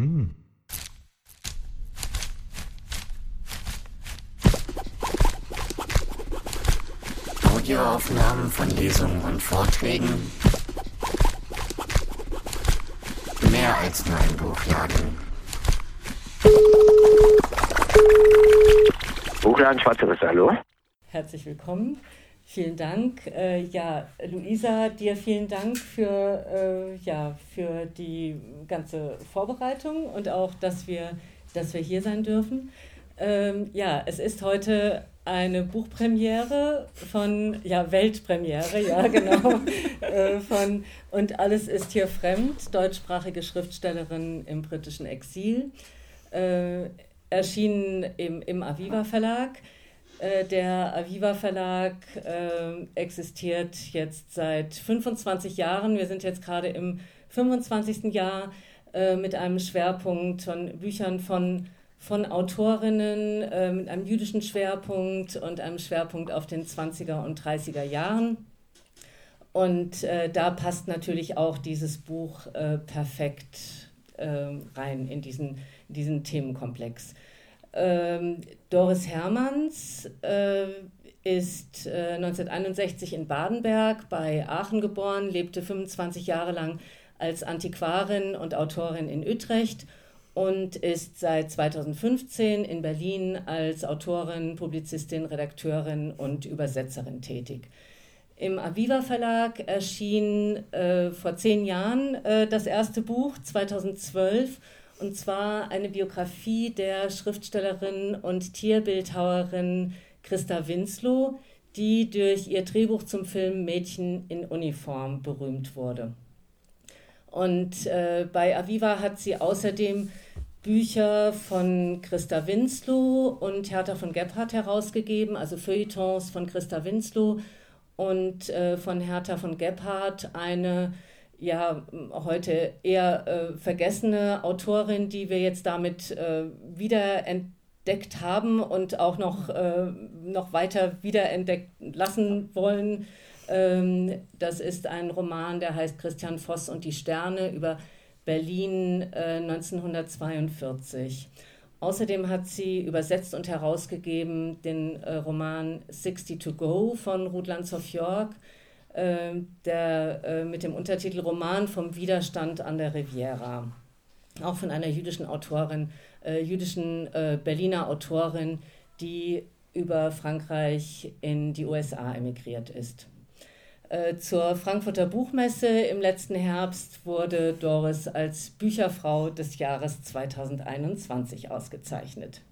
Hm. Audioaufnahmen von Lesungen und Vorträgen. Mehr als nur ein Buchladen. Buchladen Schwarzeres, hallo? Herzlich willkommen. Vielen Dank. Äh, ja, Luisa, dir vielen Dank für, äh, ja, für die ganze Vorbereitung und auch, dass wir, dass wir hier sein dürfen. Ähm, ja, es ist heute eine Buchpremiere von, ja, Weltpremiere, ja, genau, äh, von Und alles ist hier fremd, deutschsprachige Schriftstellerin im britischen Exil, äh, erschienen im, im Aviva Verlag. Äh, der Aviva Verlag äh, existiert jetzt seit 25 Jahren. Wir sind jetzt gerade im 25. Jahr äh, mit einem Schwerpunkt von Büchern von, von Autorinnen, äh, mit einem jüdischen Schwerpunkt und einem Schwerpunkt auf den 20er und 30er Jahren. Und äh, da passt natürlich auch dieses Buch äh, perfekt rein in diesen, in diesen Themenkomplex. Ähm, Doris Hermanns äh, ist äh, 1961 in Badenberg bei Aachen geboren, lebte 25 Jahre lang als Antiquarin und Autorin in Utrecht und ist seit 2015 in Berlin als Autorin, Publizistin, Redakteurin und Übersetzerin tätig. Im Aviva Verlag erschien äh, vor zehn Jahren äh, das erste Buch, 2012 und zwar eine Biografie der Schriftstellerin und Tierbildhauerin Christa Winslow, die durch ihr Drehbuch zum Film Mädchen in Uniform berühmt wurde. Und äh, bei Aviva hat sie außerdem Bücher von Christa Winslow und Hertha von Gebhardt herausgegeben, also Feuilletons von Christa Winslow und äh, von Hertha von Gebhardt eine ja heute eher äh, vergessene Autorin, die wir jetzt damit äh, wieder entdeckt haben und auch noch, äh, noch weiter wiederentdeckt lassen wollen. Ähm, das ist ein Roman, der heißt Christian Voss und die Sterne über Berlin 1942. Äh, Außerdem hat sie übersetzt und herausgegeben den äh, Roman 60 to Go von Ruth Landshoff York ähm, der, äh, mit dem Untertitel Roman vom Widerstand an der Riviera. Auch von einer jüdischen Autorin, äh, jüdischen äh, Berliner Autorin, die über Frankreich in die USA emigriert ist. Äh, zur Frankfurter Buchmesse im letzten Herbst wurde Doris als Bücherfrau des Jahres 2021 ausgezeichnet.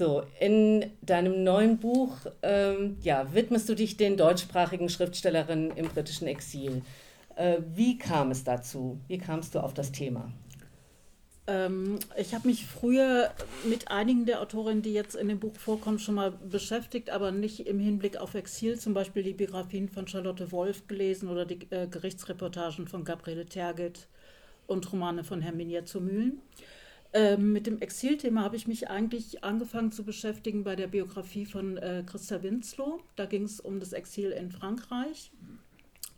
So, in deinem neuen Buch ähm, ja, widmest du dich den deutschsprachigen Schriftstellerinnen im britischen Exil. Äh, wie kam es dazu? Wie kamst du auf das Thema? Ähm, ich habe mich früher mit einigen der Autorinnen, die jetzt in dem Buch vorkommen, schon mal beschäftigt, aber nicht im Hinblick auf Exil. Zum Beispiel die Biografien von Charlotte Wolf gelesen oder die äh, Gerichtsreportagen von Gabriele Terget und Romane von Herminia zu Mühlen. Ähm, mit dem Exilthema habe ich mich eigentlich angefangen zu beschäftigen bei der Biografie von äh, Christa Winslow. Da ging es um das Exil in Frankreich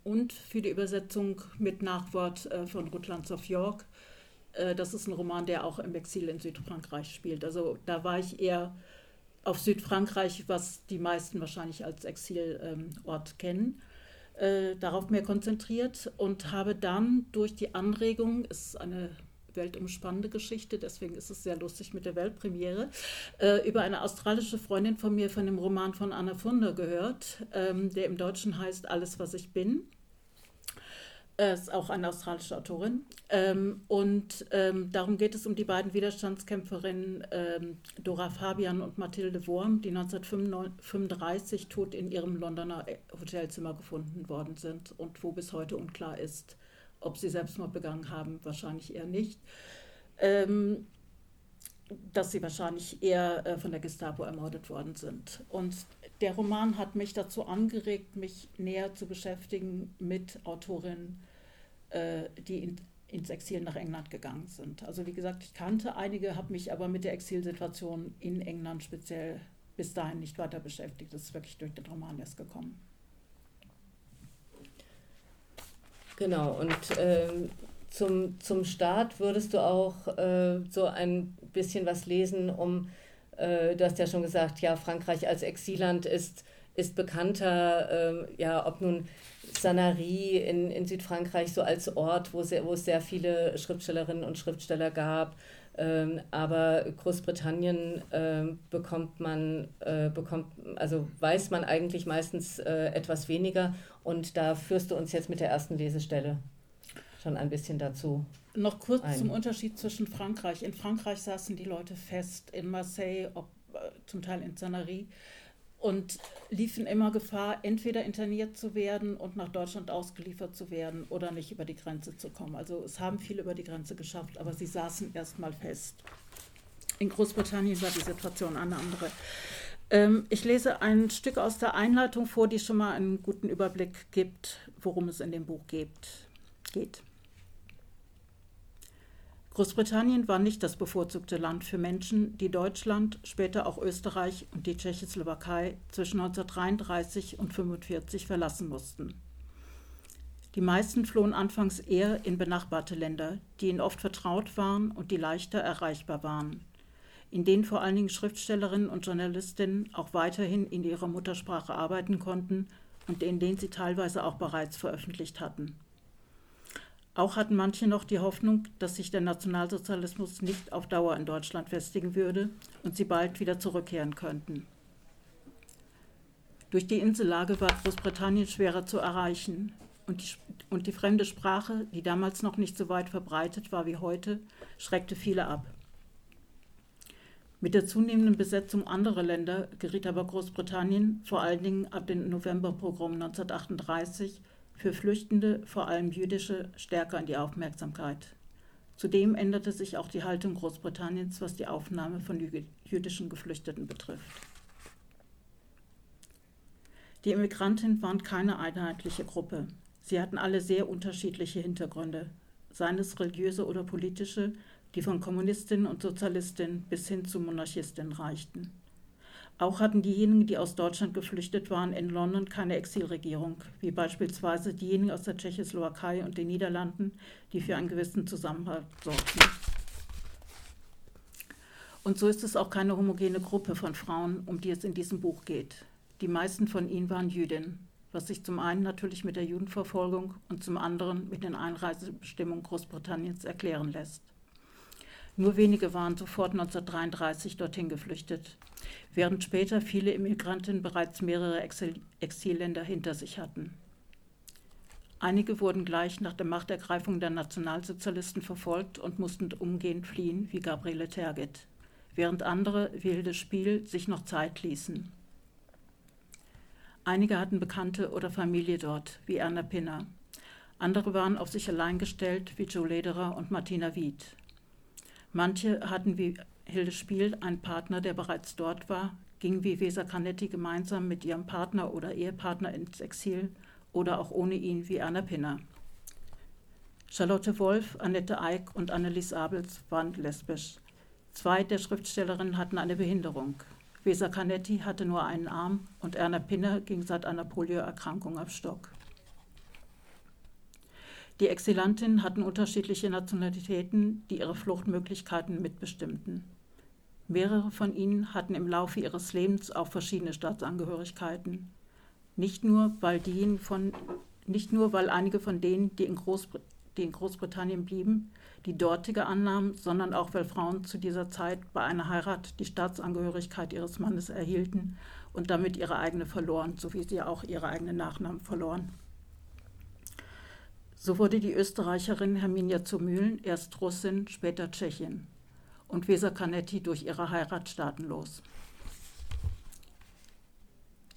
und für die Übersetzung mit Nachwort äh, von Rutlands of York. Äh, das ist ein Roman, der auch im Exil in Südfrankreich spielt. Also da war ich eher auf Südfrankreich, was die meisten wahrscheinlich als Exilort ähm, kennen. Äh, darauf mehr konzentriert und habe dann durch die Anregung, ist eine weltumspannende Geschichte, deswegen ist es sehr lustig mit der Weltpremiere, äh, über eine australische Freundin von mir von dem Roman von Anna Funder gehört, ähm, der im Deutschen heißt Alles, was ich bin. Äh, ist auch eine australische Autorin. Ähm, und ähm, darum geht es um die beiden Widerstandskämpferinnen ähm, Dora Fabian und Mathilde Wurm, die 1935 tot in ihrem Londoner Hotelzimmer gefunden worden sind und wo bis heute unklar ist, ob sie Selbstmord begangen haben, wahrscheinlich eher nicht. Ähm, dass sie wahrscheinlich eher äh, von der Gestapo ermordet worden sind. Und der Roman hat mich dazu angeregt, mich näher zu beschäftigen mit Autorinnen, äh, die in, ins Exil nach England gegangen sind. Also wie gesagt, ich kannte einige, habe mich aber mit der Exilsituation in England speziell bis dahin nicht weiter beschäftigt. Das ist wirklich durch den Roman erst gekommen. Genau, und ähm, zum, zum Start würdest du auch äh, so ein bisschen was lesen, um, äh, du hast ja schon gesagt, ja, Frankreich als Exilland ist, ist bekannter, äh, ja, ob nun Sanary in, in Südfrankreich so als Ort, wo, sehr, wo es sehr viele Schriftstellerinnen und Schriftsteller gab. Ähm, aber Großbritannien äh, bekommt man, äh, bekommt, also weiß man eigentlich meistens äh, etwas weniger. Und da führst du uns jetzt mit der ersten Lesestelle schon ein bisschen dazu. Noch kurz ein. zum Unterschied zwischen Frankreich. In Frankreich saßen die Leute fest, in Marseille, ob, äh, zum Teil in Sanary und liefen immer Gefahr, entweder interniert zu werden und nach Deutschland ausgeliefert zu werden oder nicht über die Grenze zu kommen. Also es haben viele über die Grenze geschafft, aber sie saßen erstmal fest. In Großbritannien war die Situation eine andere. Ähm, ich lese ein Stück aus der Einleitung vor, die schon mal einen guten Überblick gibt, worum es in dem Buch geht. geht. Großbritannien war nicht das bevorzugte Land für Menschen, die Deutschland, später auch Österreich und die Tschechoslowakei zwischen 1933 und 1945 verlassen mussten. Die meisten flohen anfangs eher in benachbarte Länder, die ihnen oft vertraut waren und die leichter erreichbar waren, in denen vor allen Dingen Schriftstellerinnen und Journalistinnen auch weiterhin in ihrer Muttersprache arbeiten konnten und in denen sie teilweise auch bereits veröffentlicht hatten. Auch hatten manche noch die Hoffnung, dass sich der Nationalsozialismus nicht auf Dauer in Deutschland festigen würde und sie bald wieder zurückkehren könnten. Durch die Insellage war Großbritannien schwerer zu erreichen und die, und die fremde Sprache, die damals noch nicht so weit verbreitet war wie heute, schreckte viele ab. Mit der zunehmenden Besetzung anderer Länder geriet aber Großbritannien vor allen Dingen ab dem Novemberpogrom 1938 für Flüchtende, vor allem jüdische, stärker in die Aufmerksamkeit. Zudem änderte sich auch die Haltung Großbritanniens, was die Aufnahme von jüdischen Geflüchteten betrifft. Die Immigranten waren keine einheitliche Gruppe. Sie hatten alle sehr unterschiedliche Hintergründe, seien es religiöse oder politische, die von Kommunistinnen und Sozialistinnen bis hin zu Monarchistinnen reichten. Auch hatten diejenigen, die aus Deutschland geflüchtet waren, in London keine Exilregierung, wie beispielsweise diejenigen aus der Tschechoslowakei und den Niederlanden, die für einen gewissen Zusammenhalt sorgten. Und so ist es auch keine homogene Gruppe von Frauen, um die es in diesem Buch geht. Die meisten von ihnen waren Jüdinnen, was sich zum einen natürlich mit der Judenverfolgung und zum anderen mit den Einreisebestimmungen Großbritanniens erklären lässt. Nur wenige waren sofort 1933 dorthin geflüchtet, während später viele Immigranten bereits mehrere Exil Exilländer hinter sich hatten. Einige wurden gleich nach der Machtergreifung der Nationalsozialisten verfolgt und mussten umgehend fliehen, wie Gabriele Tergit, während andere, wie Hilde Spiel, sich noch Zeit ließen. Einige hatten Bekannte oder Familie dort, wie Erna Pinner. Andere waren auf sich allein gestellt, wie Joe Lederer und Martina Wied. Manche hatten wie Hilde Spiel einen Partner, der bereits dort war, gingen wie Weser Canetti gemeinsam mit ihrem Partner oder Ehepartner ins Exil oder auch ohne ihn wie Anna Pinner. Charlotte Wolf, Annette Eick und Annelies Abels waren lesbisch. Zwei der Schriftstellerinnen hatten eine Behinderung. Weser Canetti hatte nur einen Arm und Erna Pinner ging seit einer Polioerkrankung auf Stock. Die Exilantinnen hatten unterschiedliche Nationalitäten, die ihre Fluchtmöglichkeiten mitbestimmten. Mehrere von ihnen hatten im Laufe ihres Lebens auch verschiedene Staatsangehörigkeiten. Nicht nur, weil, die von, nicht nur, weil einige von denen, die in, die in Großbritannien blieben, die dortige annahmen, sondern auch, weil Frauen zu dieser Zeit bei einer Heirat die Staatsangehörigkeit ihres Mannes erhielten und damit ihre eigene verloren, so wie sie auch ihre eigenen Nachnamen verloren. So wurde die Österreicherin Herminia zu Mühlen erst Russin, später Tschechin und Weser Canetti durch ihre Heirat staatenlos.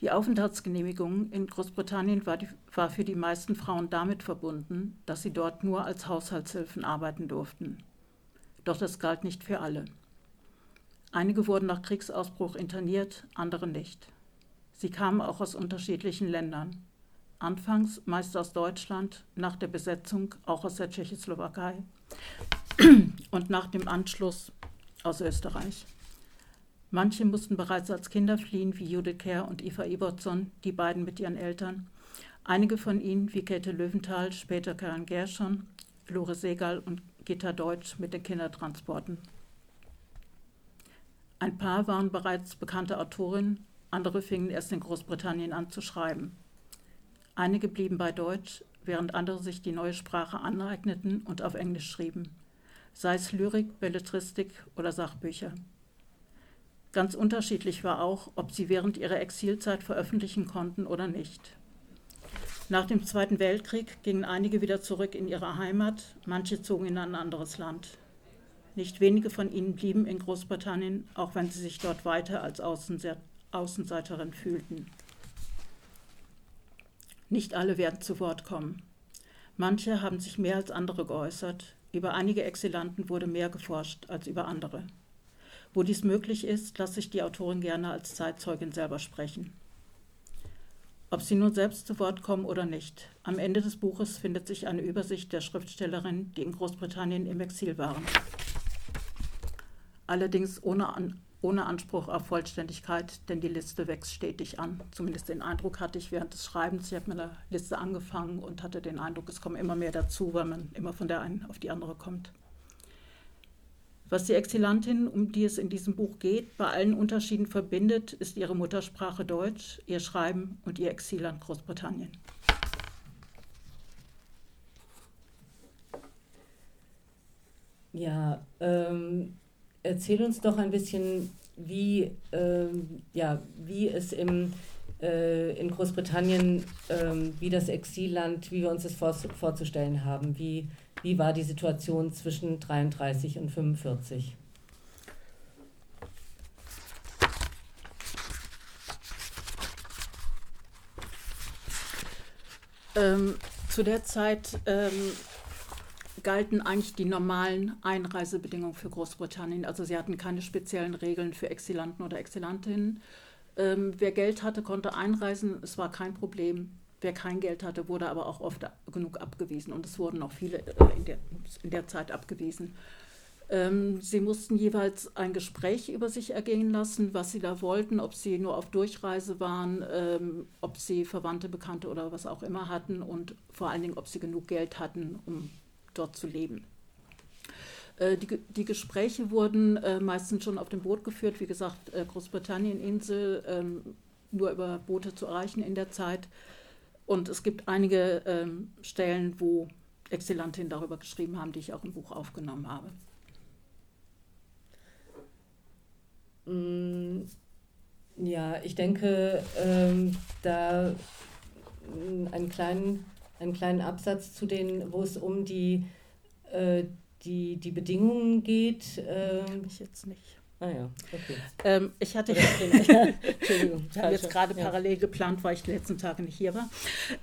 Die Aufenthaltsgenehmigung in Großbritannien war, die, war, für die meisten Frauen damit verbunden, dass sie dort nur als Haushaltshilfen arbeiten durften. Doch das galt nicht für alle. Einige wurden nach Kriegsausbruch interniert, andere nicht. Sie kamen auch aus unterschiedlichen Ländern anfangs meist aus Deutschland, nach der Besetzung auch aus der Tschechoslowakei und nach dem Anschluss aus Österreich. Manche mussten bereits als Kinder fliehen, wie Judith Kerr und Eva Ibertson, die beiden mit ihren Eltern. Einige von ihnen, wie Käthe Löwenthal, später Karen Gershon, Lore Segal und Gitta Deutsch mit den Kindertransporten. Ein paar waren bereits bekannte Autorinnen, andere fingen erst in Großbritannien an zu schreiben. Einige blieben bei Deutsch, während andere sich die neue Sprache aneigneten und auf Englisch schrieben, sei es Lyrik, Belletristik oder Sachbücher. Ganz unterschiedlich war auch, ob sie während ihrer Exilzeit veröffentlichen konnten oder nicht. Nach dem Zweiten Weltkrieg gingen einige wieder zurück in ihre Heimat, manche zogen in ein anderes Land. Nicht wenige von ihnen blieben in Großbritannien, auch wenn sie sich dort weiter als Außenseiterin fühlten. Nicht alle werden zu Wort kommen. Manche haben sich mehr als andere geäußert. Über einige Exilanten wurde mehr geforscht als über andere. Wo dies möglich ist, lasse ich die Autorin gerne als Zeitzeugin selber sprechen. Ob sie nun selbst zu Wort kommen oder nicht, am Ende des Buches findet sich eine Übersicht der Schriftstellerinnen, die in Großbritannien im Exil waren. Allerdings ohne, ohne Anspruch auf Vollständigkeit, denn die Liste wächst stetig an. Zumindest den Eindruck hatte ich während des Schreibens. Ich habe mit einer Liste angefangen und hatte den Eindruck, es kommen immer mehr dazu, weil man immer von der einen auf die andere kommt. Was die Exilantin, um die es in diesem Buch geht, bei allen Unterschieden verbindet, ist ihre Muttersprache Deutsch, ihr Schreiben und ihr Exilland Großbritannien. Ja, ähm, erzähl uns doch ein bisschen, wie, ähm, ja, wie es im, äh, in Großbritannien, ähm, wie das Exilland, wie wir uns das vor, vorzustellen haben, wie, wie war die Situation zwischen 33 und 45? Ähm, zu der Zeit ähm, galten eigentlich die normalen Einreisebedingungen für Großbritannien. Also sie hatten keine speziellen Regeln für Exilanten oder Exilantinnen. Ähm, wer Geld hatte, konnte einreisen. Es war kein Problem. Wer kein Geld hatte, wurde aber auch oft genug abgewiesen und es wurden auch viele äh, in der, in der Zeit abgewiesen. Ähm, sie mussten jeweils ein Gespräch über sich ergehen lassen, was sie da wollten, ob sie nur auf Durchreise waren, ähm, ob sie Verwandte, Bekannte oder was auch immer hatten und vor allen Dingen, ob sie genug Geld hatten, um dort zu leben. Äh, die, die, Gespräche wurden äh, meistens schon auf dem Boot geführt, wie gesagt, äh, Großbritannien-Insel, ähm, nur über Boote zu erreichen in der Zeit. Und es gibt einige ähm, Stellen, wo Exzellentinnen darüber geschrieben haben, die ich auch im Buch aufgenommen habe. Mm, ja, ich denke, ähm, da mm, einen kleinen, einen kleinen Absatz zu den, wo es um die, äh, die, die Bedingungen geht. Ähm, ich jetzt nicht. Ah ja, okay. Ähm, ich hatte Entschuldigung, ich habe jetzt gerade ja. parallel geplant, weil ich die letzten Tage nicht hier war.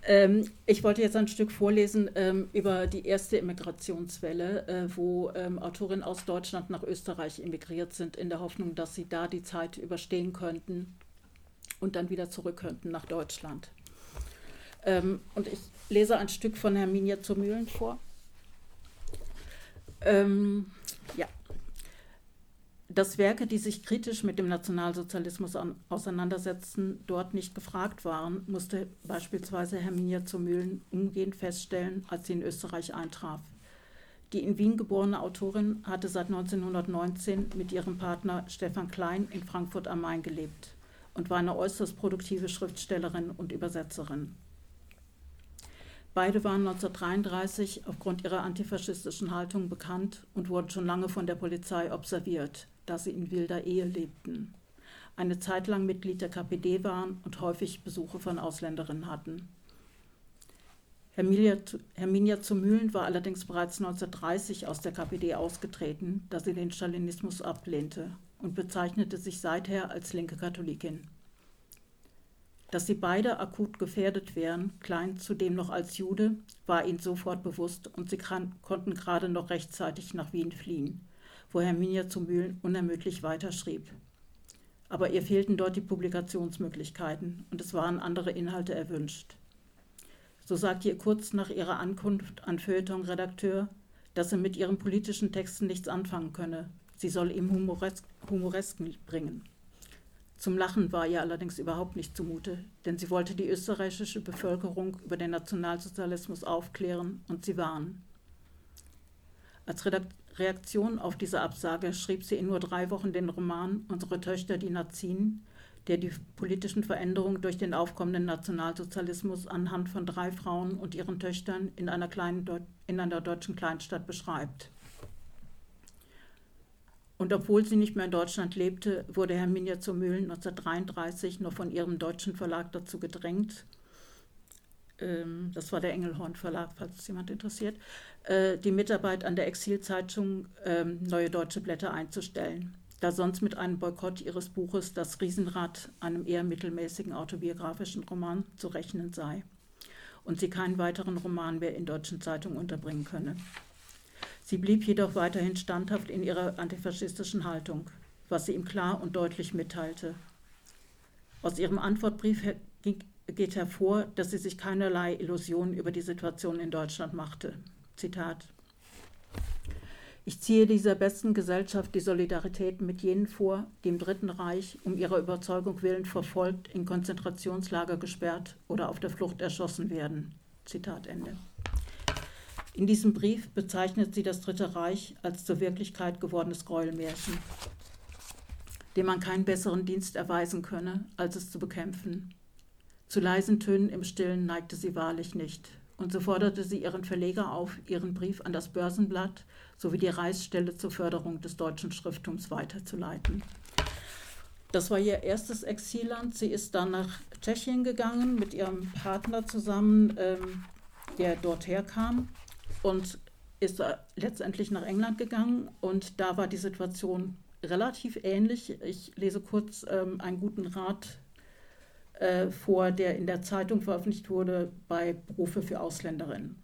Ähm, ich wollte jetzt ein Stück vorlesen ähm, über die erste Immigrationswelle, äh, wo ähm, Autorinnen aus Deutschland nach Österreich emigriert sind, in der Hoffnung, dass sie da die Zeit überstehen könnten und dann wieder zurück könnten nach Deutschland. Ähm, und ich lese ein Stück von Herminia zur Mühlen vor. Ähm, ja dass Werke, die sich kritisch mit dem Nationalsozialismus auseinandersetzten, dort nicht gefragt waren, musste beispielsweise Herminia zu Mühlen umgehend feststellen, als sie in Österreich eintraf. Die in Wien geborene Autorin hatte seit 1919 mit ihrem Partner Stefan Klein in Frankfurt am Main gelebt und war eine äußerst produktive Schriftstellerin und Übersetzerin. Beide waren 1933 aufgrund ihrer antifaschistischen Haltung bekannt und wurden schon lange von der Polizei observiert da sie in wilder Ehe lebten, eine Zeit lang Mitglied der KPD waren und häufig Besuche von Ausländerinnen hatten. Herminia, Herminia zu Mühlen war allerdings bereits 1930 aus der KPD ausgetreten, da sie den Stalinismus ablehnte und bezeichnete sich seither als linke Katholikin. Dass sie beide akut gefährdet wären, Klein zudem noch als Jude, war ihnen sofort bewusst und sie konnten gerade noch rechtzeitig nach Wien fliehen wo Herminia zu Mühlen unermüdlich weiterschrieb. Aber ihr fehlten dort die Publikationsmöglichkeiten und es waren andere Inhalte erwünscht. So sagte ihr kurz nach ihrer Ankunft an Feuilleton-Redakteur, dass sie mit ihren politischen Texten nichts anfangen könne. Sie soll ihm Humores Humoresken bringen. Zum Lachen war ihr allerdings überhaupt nicht zumute, denn sie wollte die österreichische Bevölkerung über den Nationalsozialismus aufklären und sie warnen. Als Reaktion auf diese Absage schrieb sie in nur drei Wochen den Roman Unsere Töchter, die Nazien, der die politischen Veränderungen durch den aufkommenden Nationalsozialismus anhand von drei Frauen und ihren Töchtern in einer, kleinen, in einer deutschen Kleinstadt beschreibt. Und obwohl sie nicht mehr in Deutschland lebte, wurde Herminia zur Mühlen 1933 noch von ihrem deutschen Verlag dazu gedrängt, ähm, das war der Engelhorn Verlag, falls es jemand interessiert, äh, die Mitarbeit an der Exilzeitung ähm, Neue Deutsche Blätter einzustellen. Da sonst mit einem Boykott ihres Buches Das Riesenrad, einem eher mittelmäßigen autobiografischen Roman, zu rechnen sei. Und sie keinen weiteren Roman mehr in deutschen Zeitungen unterbringen könne. Sie blieb jedoch weiterhin standhaft in ihrer antifaschistischen Haltung, was sie ihm klar und deutlich mitteilte. Aus ihrem Antwortbrief geht hervor, dass sie sich keinerlei Illusionen über die Situation in Deutschland machte. Zitat ich ziehe dieser besten Gesellschaft die Solidarität mit jenen vor, die im Dritten Reich um ihrer Überzeugung willen verfolgt, in Konzentrationslager gesperrt oder auf der Flucht erschossen werden. Zitat Ende. In diesem Brief bezeichnet sie das Dritte Reich als zur Wirklichkeit gewordenes Gräuelmärchen, dem man keinen besseren Dienst erweisen könne, als es zu bekämpfen. Zu leisen Tönen im Stillen neigte sie wahrlich nicht, und so forderte sie ihren Verleger auf, ihren Brief an das Börsenblatt sowie die Reichsstelle zur Förderung des deutschen Schrifttums weiterzuleiten. Das war ihr erstes Exilland. Sie ist dann nach Tschechien gegangen mit ihrem Partner zusammen, ähm, der dort herkam und ist letztendlich nach England gegangen. Und da war die Situation relativ ähnlich. Ich lese kurz ähm, einen guten Rat äh, vor, der in der Zeitung veröffentlicht wurde bei Berufe für Ausländerinnen.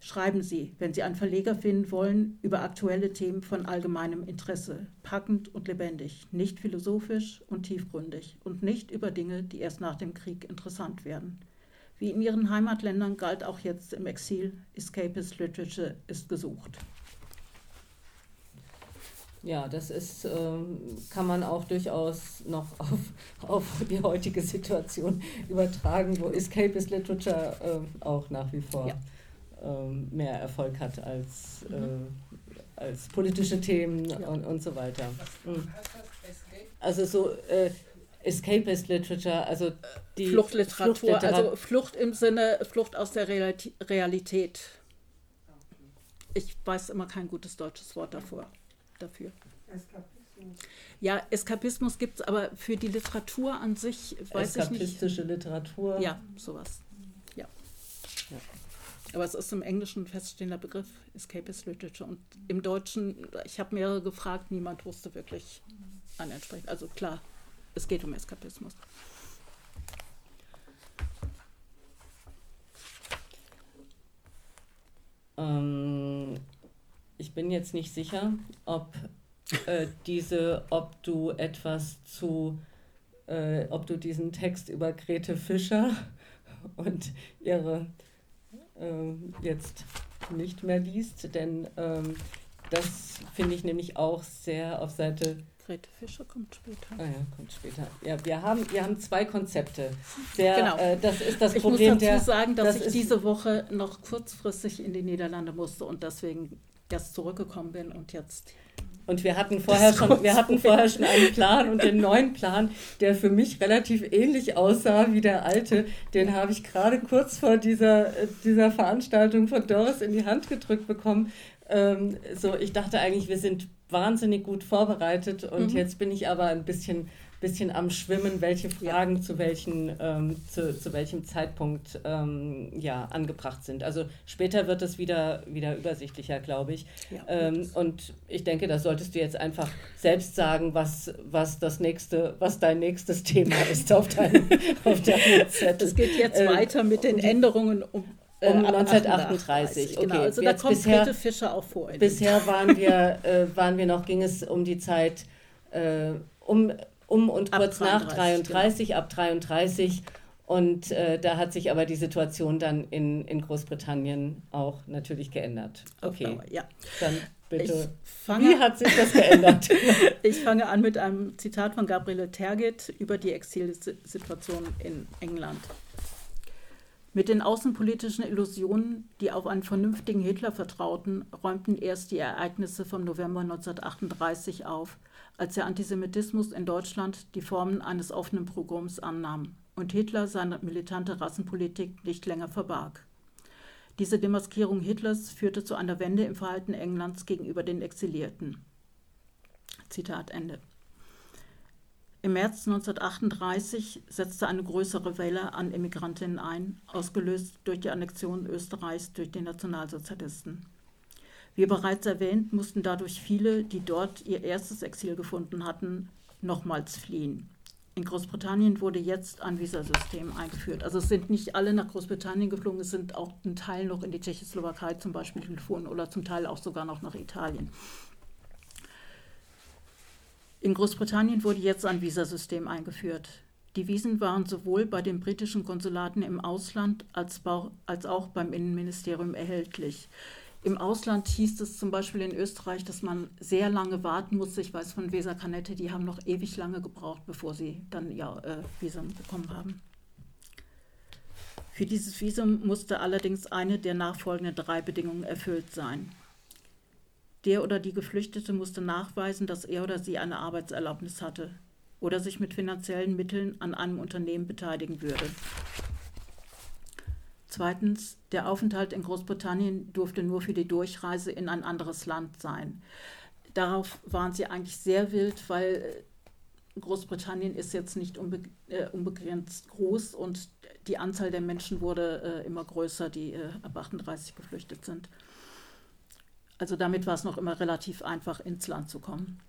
Schreiben Sie, wenn Sie einen Verleger finden wollen, über aktuelle Themen von allgemeinem Interesse, packend und lebendig, nicht philosophisch und tiefgründig und nicht über Dinge, die erst nach dem Krieg interessant werden. Wie in Ihren Heimatländern galt auch jetzt im Exil, Escapist Literature ist gesucht. Ja, das ist, ähm, kann man auch durchaus noch auf, auf die heutige Situation übertragen, wo Escapist Literature äh, auch nach wie vor ja ähm, mehr Erfolg hat als, mhm. äh, als politische Themen ja. und, und so weiter. Mhm. Also so äh, Escapist Literature, also die Fluchtliteratur, Fluchtliterat also Flucht im Sinne Flucht aus der Realität. Ich weiß immer kein gutes deutsches Wort davor, dafür. Eskapismus. Ja, Eskapismus gibt es, aber für die Literatur an sich weiß ich nicht. Eskapistische Literatur. Ja, sowas. Ja. ja. Aber es ist im Englischen ein feststehender Begriff, Escapist Literature. Und im Deutschen, ich habe mehrere gefragt, niemand wusste wirklich an entsprechend. Also klar, es geht um Eskapismus. Ähm, ich bin jetzt nicht sicher, ob äh, diese, ob du etwas zu, äh, ob du diesen Text über Grete Fischer und ihre ähm, jetzt nicht mehr liest, denn ähm, das finde ich nämlich auch sehr auf Seite. Grete Fischer kommt später. Ah ja, kommt später. Ja, wir haben, wir haben zwei Konzepte. Sehr, genau. Äh, das ist das ich Problem. Ich muss dazu sagen, dass das ich diese Woche noch kurzfristig in die Niederlande musste und deswegen erst zurückgekommen bin und jetzt und wir hatten vorher schon, wir hatten vorher schon einen Plan und den neuen Plan, der für mich relativ ähnlich aussah wie der alte, den habe ich gerade kurz vor dieser, dieser Veranstaltung von Doris in die Hand gedrückt bekommen. Ähm, so, ich dachte eigentlich, wir sind wahnsinnig gut vorbereitet und mhm. jetzt bin ich aber ein bisschen bisschen am Schwimmen, welche Fragen ja. zu, welchen, ähm, zu, zu welchem Zeitpunkt ähm, ja, angebracht sind. Also später wird es wieder, wieder übersichtlicher, glaube ich. Ja. Ähm, und ich denke, da solltest du jetzt einfach selbst sagen, was, was das nächste, was dein nächstes Thema ist auf deinem, auf deinem Zettel. Es geht jetzt äh, weiter mit den Änderungen um um 1938. Okay, genau, also da kommt bisher, Fischer auch vor. Bisher waren wir, äh, waren wir noch, ging es um die Zeit äh, um um und ab kurz 33, nach 33, genau. ab 33. Und äh, da hat sich aber die Situation dann in, in Großbritannien auch natürlich geändert. Okay, ja. dann bitte. Fange, Wie hat sich das geändert? ich fange an mit einem Zitat von Gabriele Tergit über die Exilsituation in England. Mit den außenpolitischen Illusionen, die auf einen vernünftigen Hitler vertrauten, räumten erst die Ereignisse vom November 1938 auf, als der Antisemitismus in Deutschland die Formen eines offenen Pogroms annahm und Hitler seine militante Rassenpolitik nicht länger verbarg. Diese Demaskierung Hitlers führte zu einer Wende im Verhalten Englands gegenüber den Exilierten. Zitat Ende. Im März 1938 setzte eine größere Welle an Immigrantinnen ein, ausgelöst durch die Annexion Österreichs durch die Nationalsozialisten. Wie bereits erwähnt, mussten dadurch viele, die dort ihr erstes Exil gefunden hatten, nochmals fliehen. In Großbritannien wurde jetzt ein Visasystem eingeführt. Also es sind nicht alle nach Großbritannien geflogen, es sind auch ein Teil noch in die Tschechoslowakei zum Beispiel geflogen oder zum Teil auch sogar noch nach Italien. In Großbritannien wurde jetzt ein Visasystem eingeführt. Die Visen waren sowohl bei den britischen Konsulaten im Ausland als, auch beim Innenministerium erhältlich. Im Ausland hieß es zum Beispiel in Österreich, dass man sehr lange warten musste. Ich weiß von Weser Canette, die haben noch ewig lange gebraucht, bevor sie dann ihr äh, Visum bekommen haben. Für dieses Visum musste allerdings eine der nachfolgenden drei Bedingungen erfüllt sein. Der oder die Geflüchtete musste nachweisen, dass er oder sie eine Arbeitserlaubnis hatte oder sich mit finanziellen Mitteln an einem Unternehmen beteiligen würde. Zweitens, der Aufenthalt in Großbritannien durfte nur für die Durchreise in ein anderes Land sein. Darauf waren sie eigentlich sehr wild, weil Großbritannien ist jetzt nicht unbe äh, unbegrenzt groß und die Anzahl der Menschen wurde äh, immer größer, die äh, ab 38 geflüchtet sind. Also damit war es noch immer relativ einfach, ins Land zu kommen.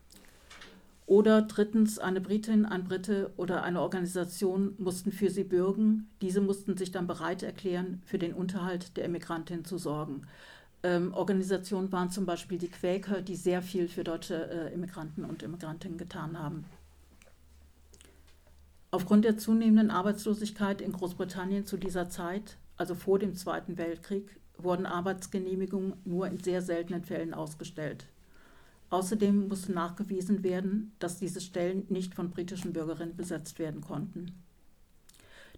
Oder drittens, eine Britin, ein Brite oder eine Organisation mussten für sie bürgen. Diese mussten sich dann bereit erklären, für den Unterhalt der Immigrantin zu sorgen. Ähm, Organisationen waren zum Beispiel die Quäker, die sehr viel für deutsche äh, Immigranten und Immigrantinnen getan haben. Aufgrund der zunehmenden Arbeitslosigkeit in Großbritannien zu dieser Zeit, also vor dem Zweiten Weltkrieg, wurden Arbeitsgenehmigungen nur in sehr seltenen Fällen ausgestellt. Außerdem musste nachgewiesen werden, dass diese Stellen nicht von britischen Bürgerinnen besetzt werden konnten.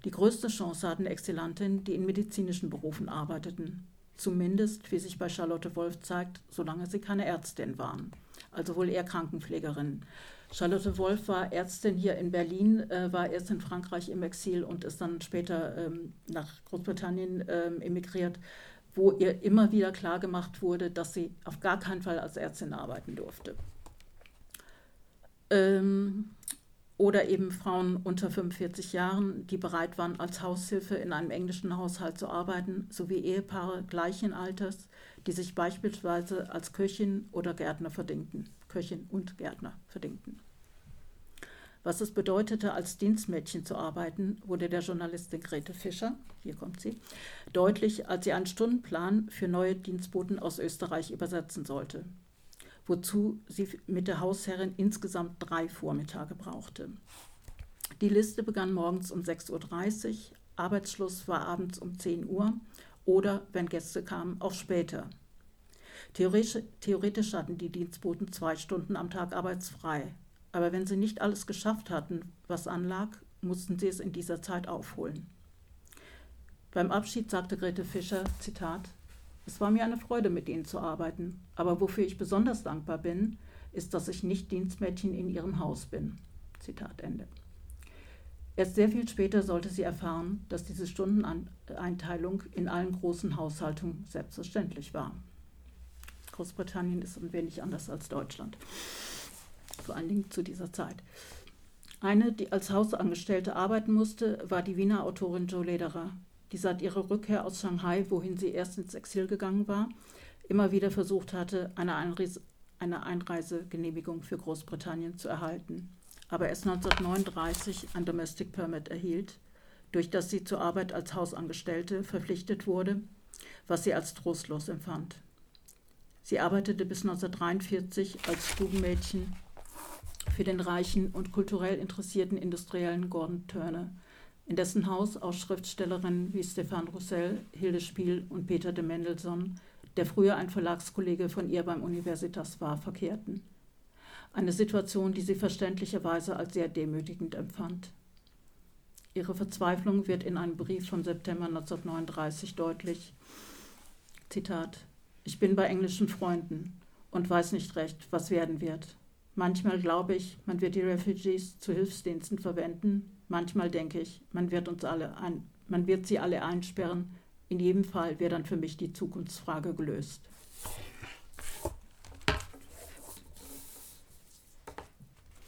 Die größte Chance hatten Exilantinnen, die in medizinischen Berufen arbeiteten. Zumindest, wie sich bei Charlotte Wolf zeigt, solange sie keine Ärztin waren, also wohl eher Krankenpflegerin. Charlotte Wolf war Ärztin hier in Berlin, äh, war erst in Frankreich im Exil und ist dann später ähm, nach Großbritannien ähm, emigriert wo ihr immer wieder klar gemacht wurde, dass sie auf gar keinen Fall als Ärztin arbeiten durfte. Ähm, oder eben Frauen unter 45 Jahren, die bereit waren, als Haushilfe in einem englischen Haushalt zu arbeiten, sowie Ehepaare gleichen Alters, die sich beispielsweise als Köchin oder Gärtner verdingten. Köchin und Gärtner verdingten. Was es bedeutete, als Dienstmädchen zu arbeiten, wurde der Journalistin Grete Fischer, hier kommt sie, deutlich, als sie einen Stundenplan für neue Dienstboten aus Österreich übersetzen sollte, wozu sie mit der Hausherrin insgesamt drei Vormittage brauchte. Die Liste begann morgens um 6.30 Uhr, Arbeitsschluss war abends um 10 Uhr oder, wenn Gäste kamen, auch später. Theoretisch, theoretisch hatten die Dienstboten zwei Stunden am Tag arbeitsfrei, aber wenn sie nicht alles geschafft hatten, was anlag, mussten sie es in dieser Zeit aufholen. Beim Abschied sagte Grete Fischer, Zitat, es war mir eine Freude, mit Ihnen zu arbeiten, aber wofür ich besonders dankbar bin, ist, dass ich nicht Dienstmädchen in Ihrem Haus bin. Zitat Ende. Erst sehr viel später sollte sie erfahren, dass diese Stundeneinteilung in allen großen Haushaltungen selbstverständlich war. Großbritannien ist ein wenig anders als Deutschland vor allen Dingen zu dieser Zeit. Eine, die als Hausangestellte arbeiten musste, war die Wiener Autorin Jo Lederer, die seit ihrer Rückkehr aus Shanghai, wohin sie erst ins Exil gegangen war, immer wieder versucht hatte, eine, Einreise, eine Einreisegenehmigung für Großbritannien zu erhalten, aber erst 1939 ein Domestic Permit erhielt, durch das sie zur Arbeit als Hausangestellte verpflichtet wurde, was sie als trostlos empfand. Sie arbeitete bis 1943 als Stubenmädchen für den reichen und kulturell interessierten Industriellen Gordon Turner, in dessen Haus auch Schriftstellerinnen wie Stefan Roussel, Hilde Spiel und Peter de Mendelssohn, der früher ein Verlagskollege von ihr beim Universitas war, verkehrten. Eine Situation, die sie verständlicherweise als sehr demütigend empfand. Ihre Verzweiflung wird in einem Brief von September 1939 deutlich. Zitat: Ich bin bei englischen Freunden und weiß nicht recht, was werden wird. Manchmal glaube ich, man wird die Refugees zu Hilfsdiensten verwenden. Manchmal denke ich, man wird uns alle ein, man wird sie alle einsperren. In jedem Fall wäre dann für mich die Zukunftsfrage gelöst.